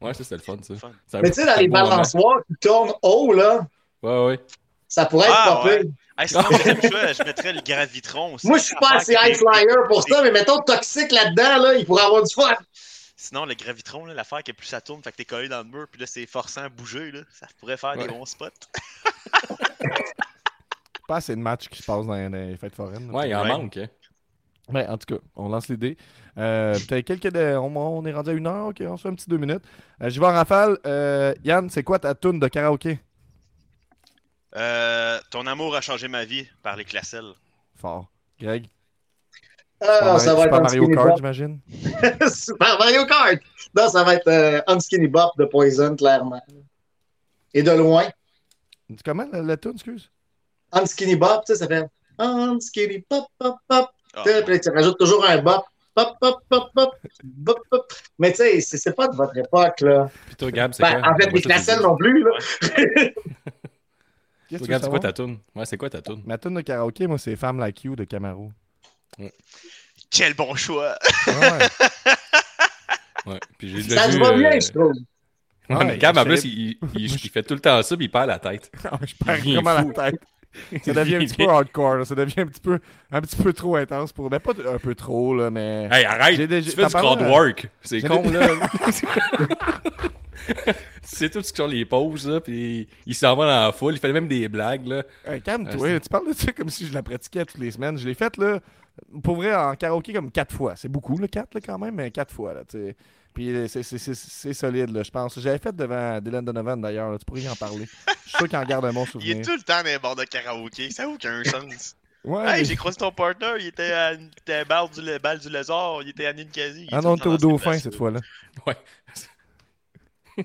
Ouais, ça, c'était le fun, ça. Mais tu sais, dans un les moment. balançoires qui tournent haut, là, Ouais, ouais. ça pourrait être Ah, pas ouais. Hey, sinon, je mettrais le gravitron aussi. Moi, je suis pas assez high flyer pour ça, mais mettons toxique là-dedans, là, il pourrait avoir du fun. Sinon, le gravitron, l'affaire que plus ça tourne, fait que t'es collé dans le mur, puis là, c'est forçant à bouger, là, ça pourrait faire Ouais. des bons spots. Pas assez de matchs qui se passent dans les fêtes foraines. Ouais, il en Ouais. manque. hein. Ouais, en tout cas, on lance l'idée. Euh, Peut-être quelques. de- On, on est rendu à une heure, ok, on se fait un petit deux minutes. Euh, J'y vais en rafale. Euh, Yann, c'est quoi ta tune de karaoké? Euh, ton amour a changé ma vie par les classelles. Fort. Greg? Ah, ça va être Super Mario Kart, j'imagine? Super Mario Kart. Non, ça va être euh, Unskinny Bop de Poison, clairement. Et de loin. Dis Comment la, la tune, excuse? Unskinny Bop, tu sais, ça fait Unskinny Bop, Bop, Bop. Ah, Tu sais, Puis tu rajoutes toujours un Bop. Bop, Bop, Bop, Bop. Bop, Bop. Mais tu sais, c'est- c'est pas de votre époque, là. Puis toi, Gab, c'est Ben, quoi? en fait, les classelles non plus, là. Toi, c'est quoi ta tune Ouais, c'est quoi ta tune Ma tune de karaoké, moi, c'est Femme Like You de Camaro. Quel bon choix! Ouais. Ouais. Puis j'ai déjà Ça se vu, va euh, bien, je trouve. Ouais, Ouais, mais Gab, en plus, il, il- il fait tout le temps ça, puis il perd la tête. je perds vraiment fou. la tête. ça devient un petit peu hardcore. là. Ça devient un petit peu, un petit peu trop intense pour. Ben, pas un peu trop, là, mais. Hey, arrête! Déjà- Tu fais du parlais, crowd euh, work. C'est con, des- là. c'est tout ce qui sont les pauses, là, puis il s'en va dans la foule, il fait même des blagues, là. Hey, calme-toi, c'est- tu parles de ça comme si je la pratiquais toutes les semaines. Je l'ai faite, là, pour vrai, en karaoké comme quatre fois. C'est beaucoup, le quatre, là, quand même, mais quatre fois, là, tu sais. Puis euh, c'est- c'est- c'est c'est solide, là, je pense. J'avais fait devant Dylan Donovan, d'ailleurs, tu pourrais y en parler. Je suis sûr qu'il en garde un bon Il souvenir. est tout le temps dans les bars de karaoké, ça n'a aucun sens. Ouais, Hey, j'ai croisé ton partner, il était à une il était à balle du, le- balle du lézard, il était à Ninkasi. Ah non, t'es au dauphin cette fois-là. Ouais.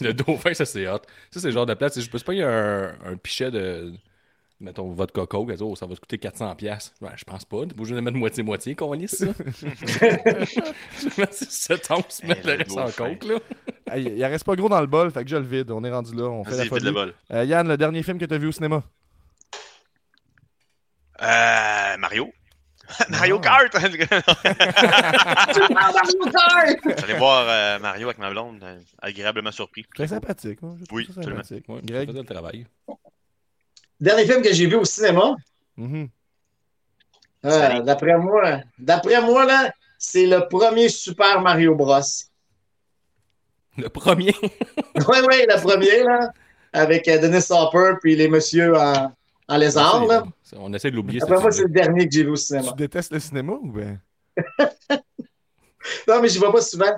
Le dauphin, ça c'est hot. Ça, c'est le genre de place. Je peux pas, il y a un, un pichet de. Mettons, votre coco, oh, ça va te coûter 400$. piastres. Ouais, je pense pas. T'es obligé de mettre moitié-moitié, qu'on lisse ça. C'est 7 onces, mettre le le reste en coke, là. Hey, il en reste pas gros dans le bol, fait que je le vide. On est rendu là, on fait la folie. le bol. Euh, Yann, le dernier film que t'as vu au cinéma? Euh, Mario. Mario Ah. Kart! J'allais voir euh, Mario avec ma blonde, agréablement surpris. Très sympathique. hein, je trouve Oui, ça absolument. sympathique. Ouais, ça Greg? faisait le travail. Dernier film que j'ai vu au cinéma, Mhm. euh, d'après moi, d'après moi, là, c'est le premier Super Mario Bros. Le premier? Oui, oui, le premier, là, avec euh, Dennis Hopper puis les messieurs en, en lézard, là. On essaie de l'oublier. Après moi, c'est le dernier que j'ai vu au cinéma. Tu détestes le cinéma ou bien? Non, mais j'y vais pas souvent.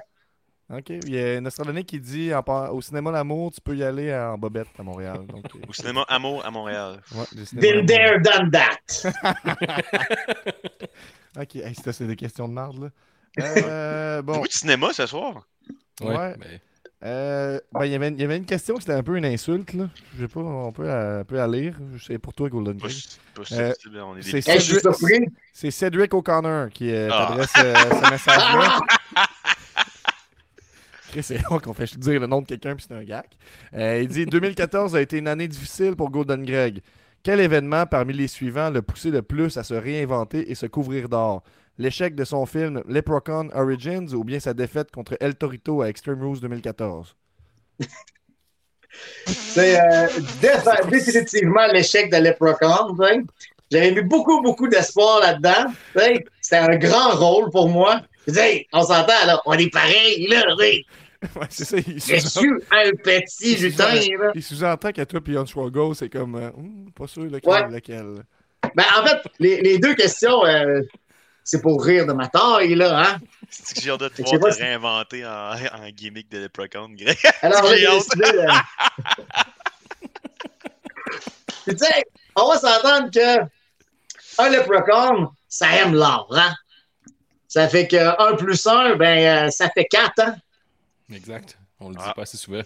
Ok, il y a un Australien qui dit en par- au cinéma L'amour, tu peux y aller en bobette à Montréal. Donc, euh, Au cinéma Amour à Montréal. ouais, Been there, done that. Ok, hey, c'est des questions de marde, là. Euh, bon, du cinéma ce soir. Ouais, Ouais. mais- euh, ben, il y avait une- il y avait une question qui était un peu une insulte, là. Je sais pas, on peut la, on peut la lire. C'est pour toi, Golden Euh, c'est Cédric- Cedric O'Connor qui euh, Ah. t'adresse euh, ce message-là. Chris, C'est rare qu'on fait dire le nom de quelqu'un puis c'est un gag. Euh, il dit 2014 a été une année difficile pour Golden Greg. Quel événement parmi les suivants le poussé le plus à se réinventer et se couvrir d'or? L'échec de son film Leprechaun Origins ou bien sa défaite contre El Torito à Extreme Rules 2014 C'est euh, dé- définitivement l'échec de Leprechaun. J'avais mis beaucoup, beaucoup d'espoir là-dedans. C'était un grand rôle pour moi. On s'entend, là, on est pareil, là. Ouais, c'est ça. Il Je suis un petit lutin, là. il sous-entend qu'à toi et Unswaggle, c'est comme. euh, Hum, pas sûr lequel. Ouais. lequel. Ben, en fait, les, les deux questions, euh, c'est pour rire de ma taille, là. Hein? C'est que j'ai hâte de te voir te si- réinventer en, en gimmick de Leprechaun, Greg. Alors, J'ai décidé, euh, Puis, tu sais, on va s'entendre que un leprechaun, ça aime l'or, hein? Ça fait que 1 plus 1, ben, euh, ça fait 4, hein? Exact. On le dit Ah. pas assez souvent.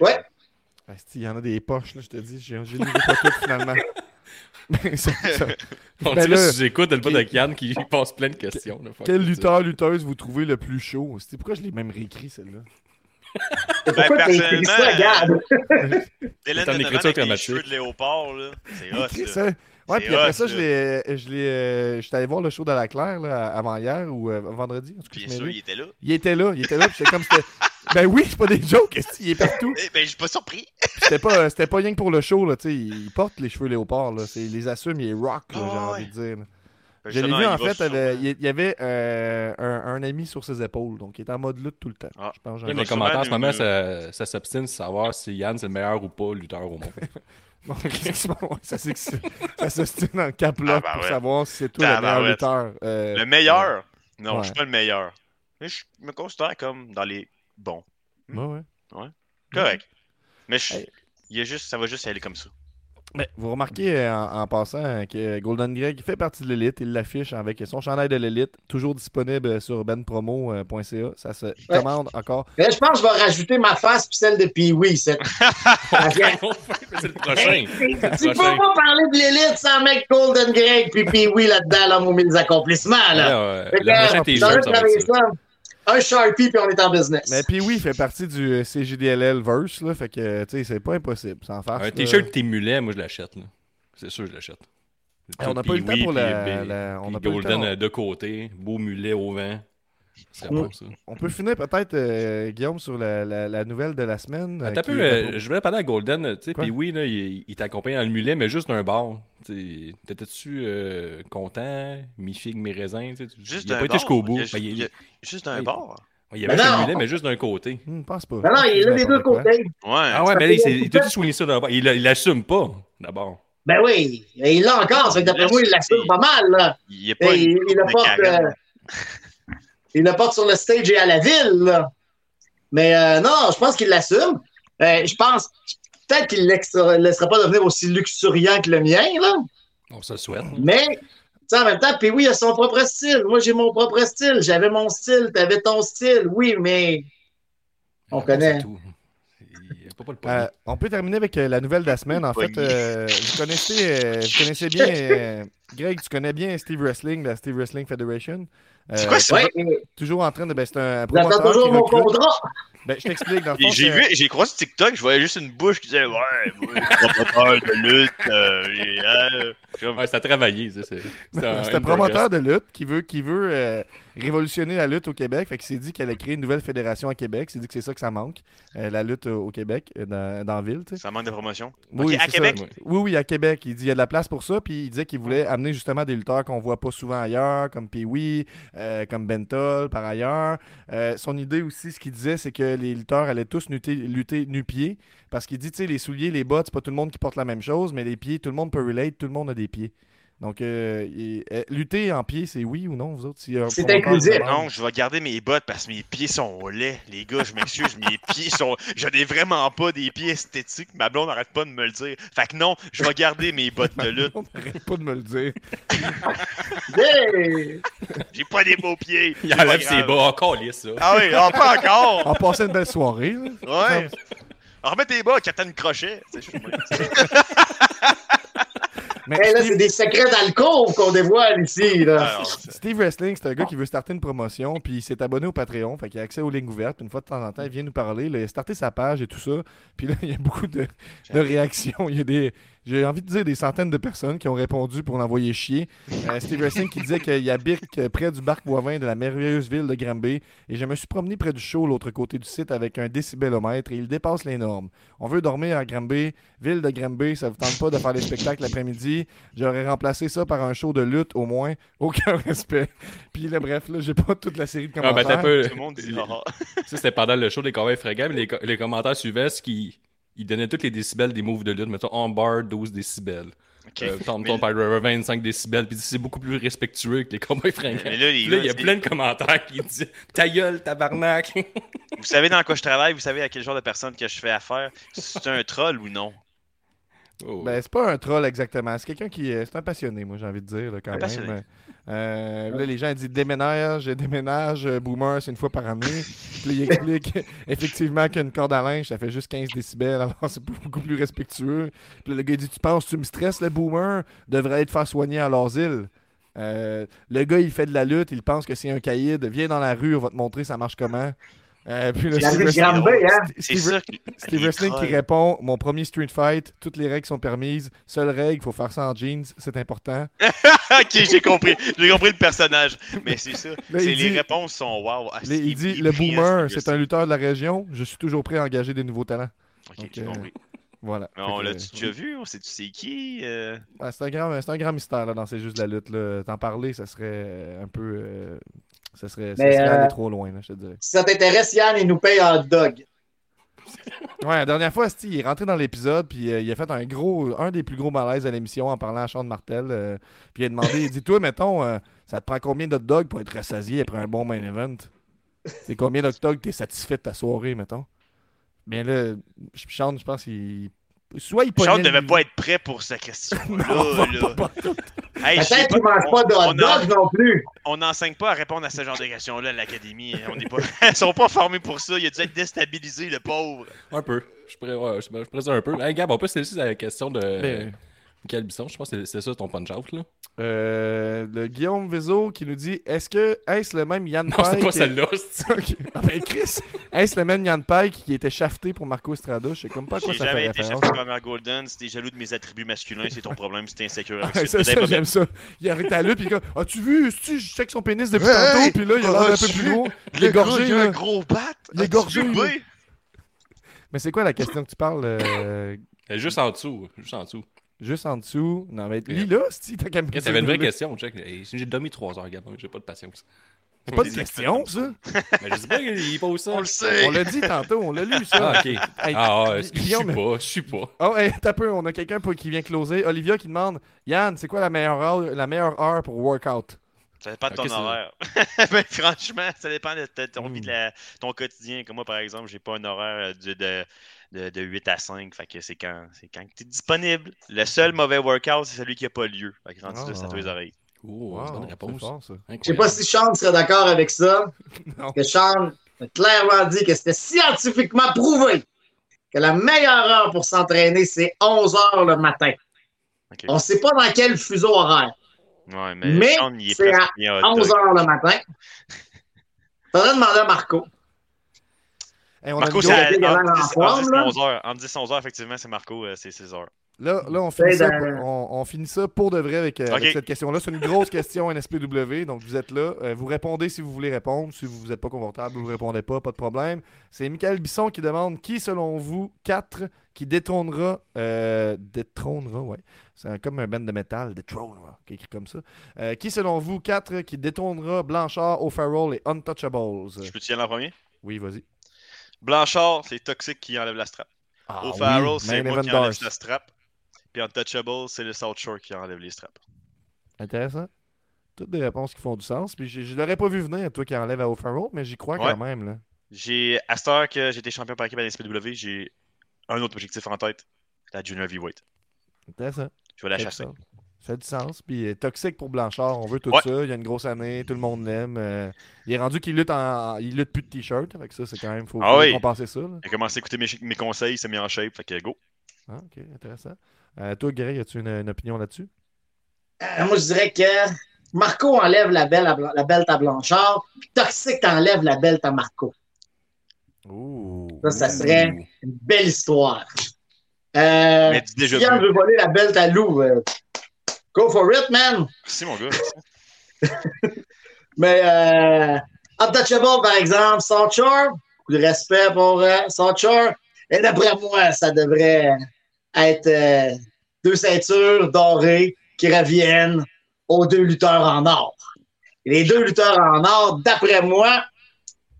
Ouais. Ah, Il y en a des poches, là, je te dis. J'ai lu pas tout finalement. Ça- ça- On Ben dirait là, si j'écoute le pas quel- de Yann qui pose plein de questions. là. Quel lutteur, lutteuse vous trouvez le plus chaud? C'était pourquoi je l'ai même réécrit, celle-là? Ça, personnellement, écriture avec les cheveux de léopard, là. C'est hot, ça. Ouais, puis après hot, ça, je là. l'ai. Je l'ai. euh, J'étais allé voir le show de la Claire là, avant hier ou euh, vendredi. En tout cas, Bien je sûr, m'ai il était là. Il était là, il était là, puis comme c'était. Ben oui, c'est pas des jokes, il est partout? Eh ben, je suis pas surpris. Puis C'était pas, c'était pas rien que pour le show, là, tu sais. Il porte les cheveux léopard, là. c'est- Il les assume, il est rock, là, Ah, j'ai ouais. envie de dire. Ben, Je l'ai vu, en fait, il y avait euh, un, un ami sur ses épaules, donc il est en mode lutte tout le temps. Ah. Je pense, ai- les commentaires en ce moment, ça, ça s'obstine de savoir si Yann c'est le meilleur ou pas lutteur au monde. Ça s'ostine dans le cap Ah, bah pour ouais. savoir si c'est toi le meilleur lutteur. Euh, Le meilleur? Non, Ouais. je suis pas le meilleur. Mais je me considère comme dans les bons. ouais, ouais. Correct. Mais je- il y a juste, ça va juste aller comme ça. Mais vous remarquez euh, en, en passant euh, que Golden Greg fait partie de l'élite. Il l'affiche avec son chandail de l'élite, toujours disponible sur benpromo.ca. Ça se commande encore. Je pense que je vais rajouter ma face puis celle de Pee-Wee. c'est- c'est le prochain. Tu peux pas parler de l'élite sans mettre Golden Greg puis Pee-Wee là-dedans, là, mon mes accomplissements, là. Là, euh, Fait que, le prochain euh, t-shirt, ça ça. Un Sharpie puis on est en business. Mais puis oui, il fait partie du euh, CJDLL verse, là, fait que tu sais, c'est pas impossible, sans farce. Un t-shirt tes mulets, moi je l'achète. là. C'est sûr, je l'achète. Et on n'a pas eu le temps pour la- puis- la- on pas le Golden temps. euh, de côté, beau mulet au vent. Serait bon, ça. On peut finir peut-être, euh, Guillaume, sur la, la- la nouvelle de la semaine. euh, peu, euh, je voulais parler à Golden, tu sais, Quoi? puis oui, là, il, il t'accompagne dans le mulet, mais juste d'un bar. T'étais-tu euh, content? Mi-figue, mi-raisin? tu sais, tu- Juste Il a pas été jusqu'au bout. Il y a- Ben, il- il y a Juste un Ouais. bar. il y Ben avait non! mulet, mais juste d'un côté. Hmm, je pense pas. Non, non, il est là des deux côtés. Ouais. Ah ouais, mais là, il dit soigner ça d'abord. Il il l'assume pas, d'abord. Ben oui, il l'a encore. Ça fait que d'après moi, il l'assume pas mal, là. Il a pas il, il le porte, carême. euh, il le porte sur le stage et à la ville, là. Mais euh, non, je pense qu'il l'assume. Euh, je pense peut-être qu'il ne laissera pas devenir aussi luxuriant que le mien, là. On se le souhaite. Mais, en même temps, puis oui, il a son propre style. Moi, j'ai mon propre style. J'avais mon style, t'avais ton style. Oui, mais on connaît. tout. Euh, on peut terminer avec euh, la nouvelle de la semaine. En fait, euh, vous, connaissez, euh, vous connaissez bien, euh, Greg, tu connais bien Steve Wrestling, la Steve Wrestling Federation. Euh, C'est quoi ça? Toujours en train de. Ben, c'est un j'attends promoteur toujours qui mon recrute. contrat. Ben, je t'explique. Dans le Et fond, J'ai vu, j'ai croisé TikTok, je voyais juste une bouche qui disait Ouais, moi, promoteur de lutte. euh, et, euh, Ouais, c'est à travailler, ça. C'est c'est un- C'est promoteur de lutte qui veut, qui veut euh, révolutionner la lutte au Québec. Fait qu'il s'est dit qu'elle allait créer une nouvelle fédération à Québec. Il s'est dit que c'est ça que ça manque, euh, la lutte au Québec, euh, dans, dans la ville. Ça manque de promotion. Oui, à c'est Québec? ça. Oui, oui, à Québec. Il dit il y a de la place pour ça. Puis il disait qu'il voulait amener justement des lutteurs qu'on voit pas souvent ailleurs, comme Pee-Wee, euh, comme Bentol par ailleurs. Euh, son idée aussi, ce qu'il disait, c'est que les lutteurs allaient tous lutter, lutter nu-pieds. Parce qu'il dit, tu sais, les souliers, les bottes, c'est pas tout le monde qui porte la même chose, mais les pieds, tout le monde peut relate, tout le monde a des pieds. Donc, euh, euh, lutter en pied, c'est oui ou non, vous autres? un C'est inclusif. Non, je vais garder mes bottes parce que mes pieds sont laids. Les gars, je m'excuse, mes pieds sont. Je n'ai vraiment pas des pieds esthétiques. Ma blonde n'arrête pas de me le dire. Fait que non, je vais garder mes bottes de lutte. On n'arrête pas de me le dire. Yeah! J'ai pas des beaux pieds. Il enlève ses bas encore lisse, ça. Ah oui, ah, pas encore. On passait une belle soirée. là. Ouais. Remets tes bas, Captain Crochet. Mais Hey, là, Steve- c'est des secrets d'alcool qu'on dévoile ici, là. Ah, Steve Wrestling, c'est un gars qui veut starter une promotion, puis il s'est abonné au Patreon, fait qu'il a accès aux lignes ouvertes. Puis une fois de temps en temps, il vient nous parler. là, il a starté sa page et tout ça. Puis là, il y a beaucoup de, de réactions. Il y a des, j'ai envie de dire des centaines de personnes qui ont répondu pour l'envoyer chier. Euh, Steve Wrestling qui disait qu'il habite euh, près du Barque Boivin de la merveilleuse ville de Granby. Et je me suis promené près du show, l'autre côté du site, avec un décibelomètre et il dépasse les normes. On veut dormir à Granby, ville de Granby. Ça vous tente pas de faire des spectacles l'après-midi? J'aurais remplacé ça par un show de lutte au moins. Aucun respect. Puis là, bref, là, j'ai pas toute la série de Ah, ben, commentaires. t'as peu. Tout le monde dit. Ça, c'était pendant le show des Corbeilles fréquents, mais les, co- les commentaires suivaient ce qui. Ils donnaient tous les décibels des moves de lutte. Mettons, on bar 12 décibels. Ok. Euh, Tom Mais- Tom River 25 décibels. Puis c'est beaucoup plus respectueux que les Corbeilles fréquents. Mais là, les Puis là, il y a plein de commentaires qui disent Ta gueule, tabarnak Vous savez dans quoi je travaille, vous savez à quel genre de personne que je fais affaire? C'est un troll ou non? Oh. Ben, c'est pas un troll exactement. C'est quelqu'un qui. est- C'est un passionné, moi, j'ai envie de dire, là, quand Un même. passionné. Euh, là, les gens disent déménage, déménage, euh, boomer, c'est une fois par année. Puis là, il explique effectivement qu'une corde à linge, ça fait juste 15 décibels, alors c'est beaucoup plus respectueux. Puis là, le gars dit Tu penses, tu me stresses, le boomer? Devrait être faire soigner à l'asile. Euh, le gars, il fait de la lutte, il pense que c'est un caïd. Viens dans la rue, on va te montrer ça marche comment. Euh, puis La Steve Wrestling- hein? C'est Steve- Wrestling qui répond Mon premier street fight, toutes les règles sont permises. Seule règle, il faut faire ça en jeans, c'est important. ok, j'ai compris. J'ai compris le personnage. Mais c'est ça. Les dit- réponses sont wow. Ah, Les- il dit il Le boomer, c'est un lutteur de la région, je suis toujours prêt à engager des nouveaux talents. Ok, Donc, j'ai euh, compris. Voilà. Mais on l'a-tu déjà vu? On sait-tu c'est qui? euh? ah, c'est un, grand- c'est un grand mystère là, dans C'est juste de la lutte. T'en parler, ça serait euh, un peu. Ça serait, ça Mais, serait euh, aller trop loin, là, je te dirais. Si ça t'intéresse, Yann, il nous paye en hot dog. Ouais, la dernière fois, Steve, il est rentré dans l'épisode, puis euh, il a fait un gros, un des plus gros malaises à l'émission en parlant à Sean Martel. euh, puis il a demandé, il dit Toi, mettons, euh, ça te prend combien d'hot dogs pour être rassasié après un bon main event? C'est combien d'hot dogs t'es satisfait de ta soirée, mettons? Bien là, Sean, je pense qu'il. Soit il pognait devait pas être prêt pour cette question-là. Hey, Peut-être qu'il mange on- pas de hot dog non plus. On n'enseigne pas à répondre à ce genre de questions-là à l'académie. On n'est pas... Ils sont pas formés pour ça. Il a dû être déstabilisé, le pauvre. Un peu. Je pourrais, ouais, je un peu. Hey, Gab, on peut se laisser la question de Ben, Michael Bisson. Je pense que c'est- c'est ça ton punch-out. là. Euh, le Guillaume Vézo qui nous dit Est-ce que est-ce le même Yann Non, c'est Pike pas celle-là. c'est- Ok. Ah ben Chris, est-ce le même Yann Pike qui était shafté pour Marco Estrada? Je sais comme pas à quoi J'ai ça jamais fait été référence. chef par Golden. Si t'es jaloux de mes attributs masculins, c'est ton problème. Si t'es insécure Ah, ça, ça, j'aime ça. Il arrête à lutte, puis il dit As-tu vu Si je check son pénis depuis Hey, tantôt, puis là, il a l'air un peu plus gros? Il est gorgé, il a un gros bat? Il est gorgé? Mais c'est quoi la question que tu parles euh, Elle est Juste en dessous. Juste en dessous. Juste en dessous. Non, mais lis là, si t'as qu'à me T'avais une vraie question, check. J'ai dormi 3 heures, regarde. J'ai pas de patience. C'est pas de question, ça. Mais je sais pas, il pose ça. On le sait. On l'a dit tantôt, on l'a lu, ça. Ah, ok. Hey, Ah, ouais, je suis pas. Je suis pas. Oh, hey, t'as peu, on a quelqu'un pour- qui vient closer. Olivia qui demande Yann, c'est quoi la meilleure heure, la meilleure heure pour workout? Ça dépend de ton horaire. ben, franchement, ça dépend de, ton, Hmm. vie de la- ton quotidien. Comme moi, par exemple, j'ai pas un horaire de, de, de, de 8 à 5. Fait que c'est quand, c'est quand tu es disponible. Le seul mauvais workout, c'est celui qui a pas lieu. Fait que rendu là, c'est à Ah. tous les oreilles. Oh, c'est une bonne c'est réponse. fort, ça. Je sais pas si Sean serait d'accord avec ça. Non. Que Sean a clairement dit que c'était scientifiquement prouvé que la meilleure heure pour s'entraîner, c'est 11 heures le matin. Ok. On sait pas dans quel fuseau horaire. Ouais, mais, Mais c'est à bien hot 11 dog. heures le matin. Faudrait demander à Marco. Hey, on a Marco, c'est l'air en 10 forme, entre 10 et là. 11 heures. Entre 10 et 11 heures, effectivement, c'est Marco, euh, c'est 6 heures. Là, là on, finit ça, dans- pour- on, on finit ça pour de vrai avec, euh, avec cette question-là. C'est une grosse question NSPW, donc vous êtes là. Euh, vous répondez si vous voulez répondre. Si vous n'êtes pas confortable, vous ne répondez pas, pas de problème. C'est Michael Bisson qui demande qui, selon vous, 4 qui détrônera. Euh, détrônera, ouais. C'est un- comme un band de métal, détrônera, qui est écrit comme ça. Euh, qui, selon vous, 4 qui détrônera Blanchard, O'Farrell et Untouchables? Je peux te y aller en premier? Oui, vas-y. Blanchard, c'est Toxic qui enlève la strap. Ah, O'Farrell, oui, c'est moi qui enlève la strap. Puis Untouchable, c'est le South Shore qui enlève les straps. Intéressant. Toutes des réponses qui font du sens. Puis je, je l'aurais pas vu venir, toi qui enlève à O'Farrell, mais j'y crois Ouais. quand même. Là. J'ai, à cette heure que j'étais champion par équipe à la SPW, j'ai un autre objectif en tête, la Junior Heavyweight. Intéressant. Je vais la chasser. Ça fait du sens. Puis euh, toxique pour Blanchard, on veut tout Ouais. ça. Il y a une grosse année, tout le monde l'aime. euh, il est rendu qu'il lutte en. Il lutte plus de t-shirt. Fait que ça, c'est quand même. Faut, Ah oui. compenser ça. là. Il a commencé à écouter mes, mes conseils, il s'est mis en shape, fait que go. Ah, ok, intéressant. Euh, toi, Greg, as-tu une, une opinion là-dessus? Euh, moi, je dirais que Marco enlève la belle à, la belle à Blanchard, puis Toxic enlève la belle à Marco. Ouh. Ça, ça Ouh. serait une belle histoire. Euh, Mais déjà si veut voler la belle à Lou, euh, go for it, man! Merci mon gars. Mais euh, Untouchable, par exemple, Southshore, beaucoup de respect pour euh. Et d'après moi, ça devrait être euh, deux ceintures dorées qui reviennent aux deux lutteurs en or. Et les deux lutteurs en or, d'après moi,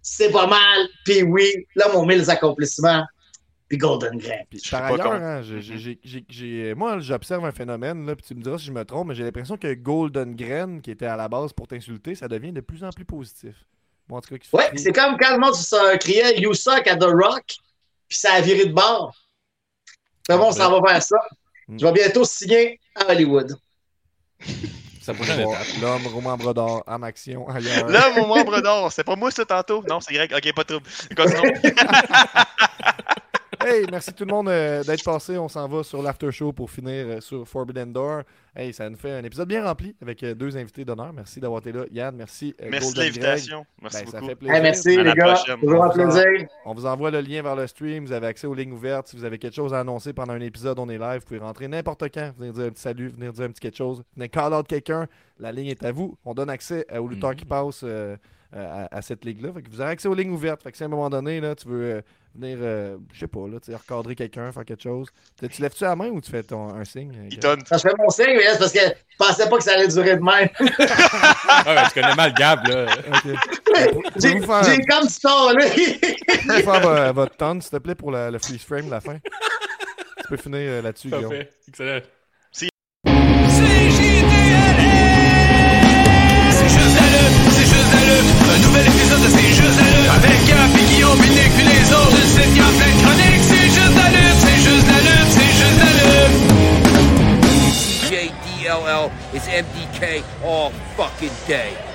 c'est pas mal. Puis oui, là, mon mille accomplissements. Puis Golden Je par ailleurs, hein, j'ai- j'ai- j'ai- j'ai- j'ai- moi, j'observe un phénomène, là, puis tu me diras si je me trompe, mais j'ai l'impression que Golden Grain, qui était à la base pour t'insulter, ça devient de plus en plus positif. Moi, en tout cas, Ouais, c'est comme quand le monde se criait You suck à The Rock, puis ça a viré de bord. C'est bon, on s'en va vers ça. Mm. Je vais bientôt signer à Hollywood. Étape. L'homme roman brodard en action ailleurs. Là, mon membre d'or, c'est pas moi ça tantôt? Non, c'est Greg. Ok, pas de trouble. Continuons. Hey, merci tout le monde euh, d'être passé. On s'en va sur l'after show pour finir euh, sur Forbidden Door. Hey, ça nous fait un épisode bien rempli avec euh, deux invités d'honneur. Merci d'avoir été là. Yann, merci. euh, Merci de l'invitation. Merci Ben, ça beaucoup. fait plaisir. Hey, merci, À les gars. prochaine. Toujours un On vous en- plaisir. On vous envoie le lien vers le stream. Vous avez accès aux lignes ouvertes. Si vous avez quelque chose à annoncer pendant un épisode, on est live. Vous pouvez rentrer n'importe quand. Venir dire un petit salut, venir dire un petit quelque chose. Venir call out quelqu'un. La ligne est à vous. On donne accès euh, aux lutteurs Mhm. qui passent euh, euh, à, à cette ligue-là. Vous avez accès aux lignes ouvertes. Fait que si à un moment donné, là, tu veux euh, venir, euh, je sais pas, là, tu sais, recadrer quelqu'un, faire quelque chose. Tu tu lèves-tu la main ou tu fais ton, un signe? euh, Il. Ça se fait mon signe, mais c'est parce que je pensais pas que ça allait durer de même. Ah, ouais, tu connais mal Gab, là. Ok. J'ai faire, j'ai comme temps, là. pouvez-vous faire vo- votre tonne, s'il te plaît, pour la- le freeze frame de la fin? tu peux finir euh, là-dessus, Guillaume. Parfait. Excellent. MDK all fucking day.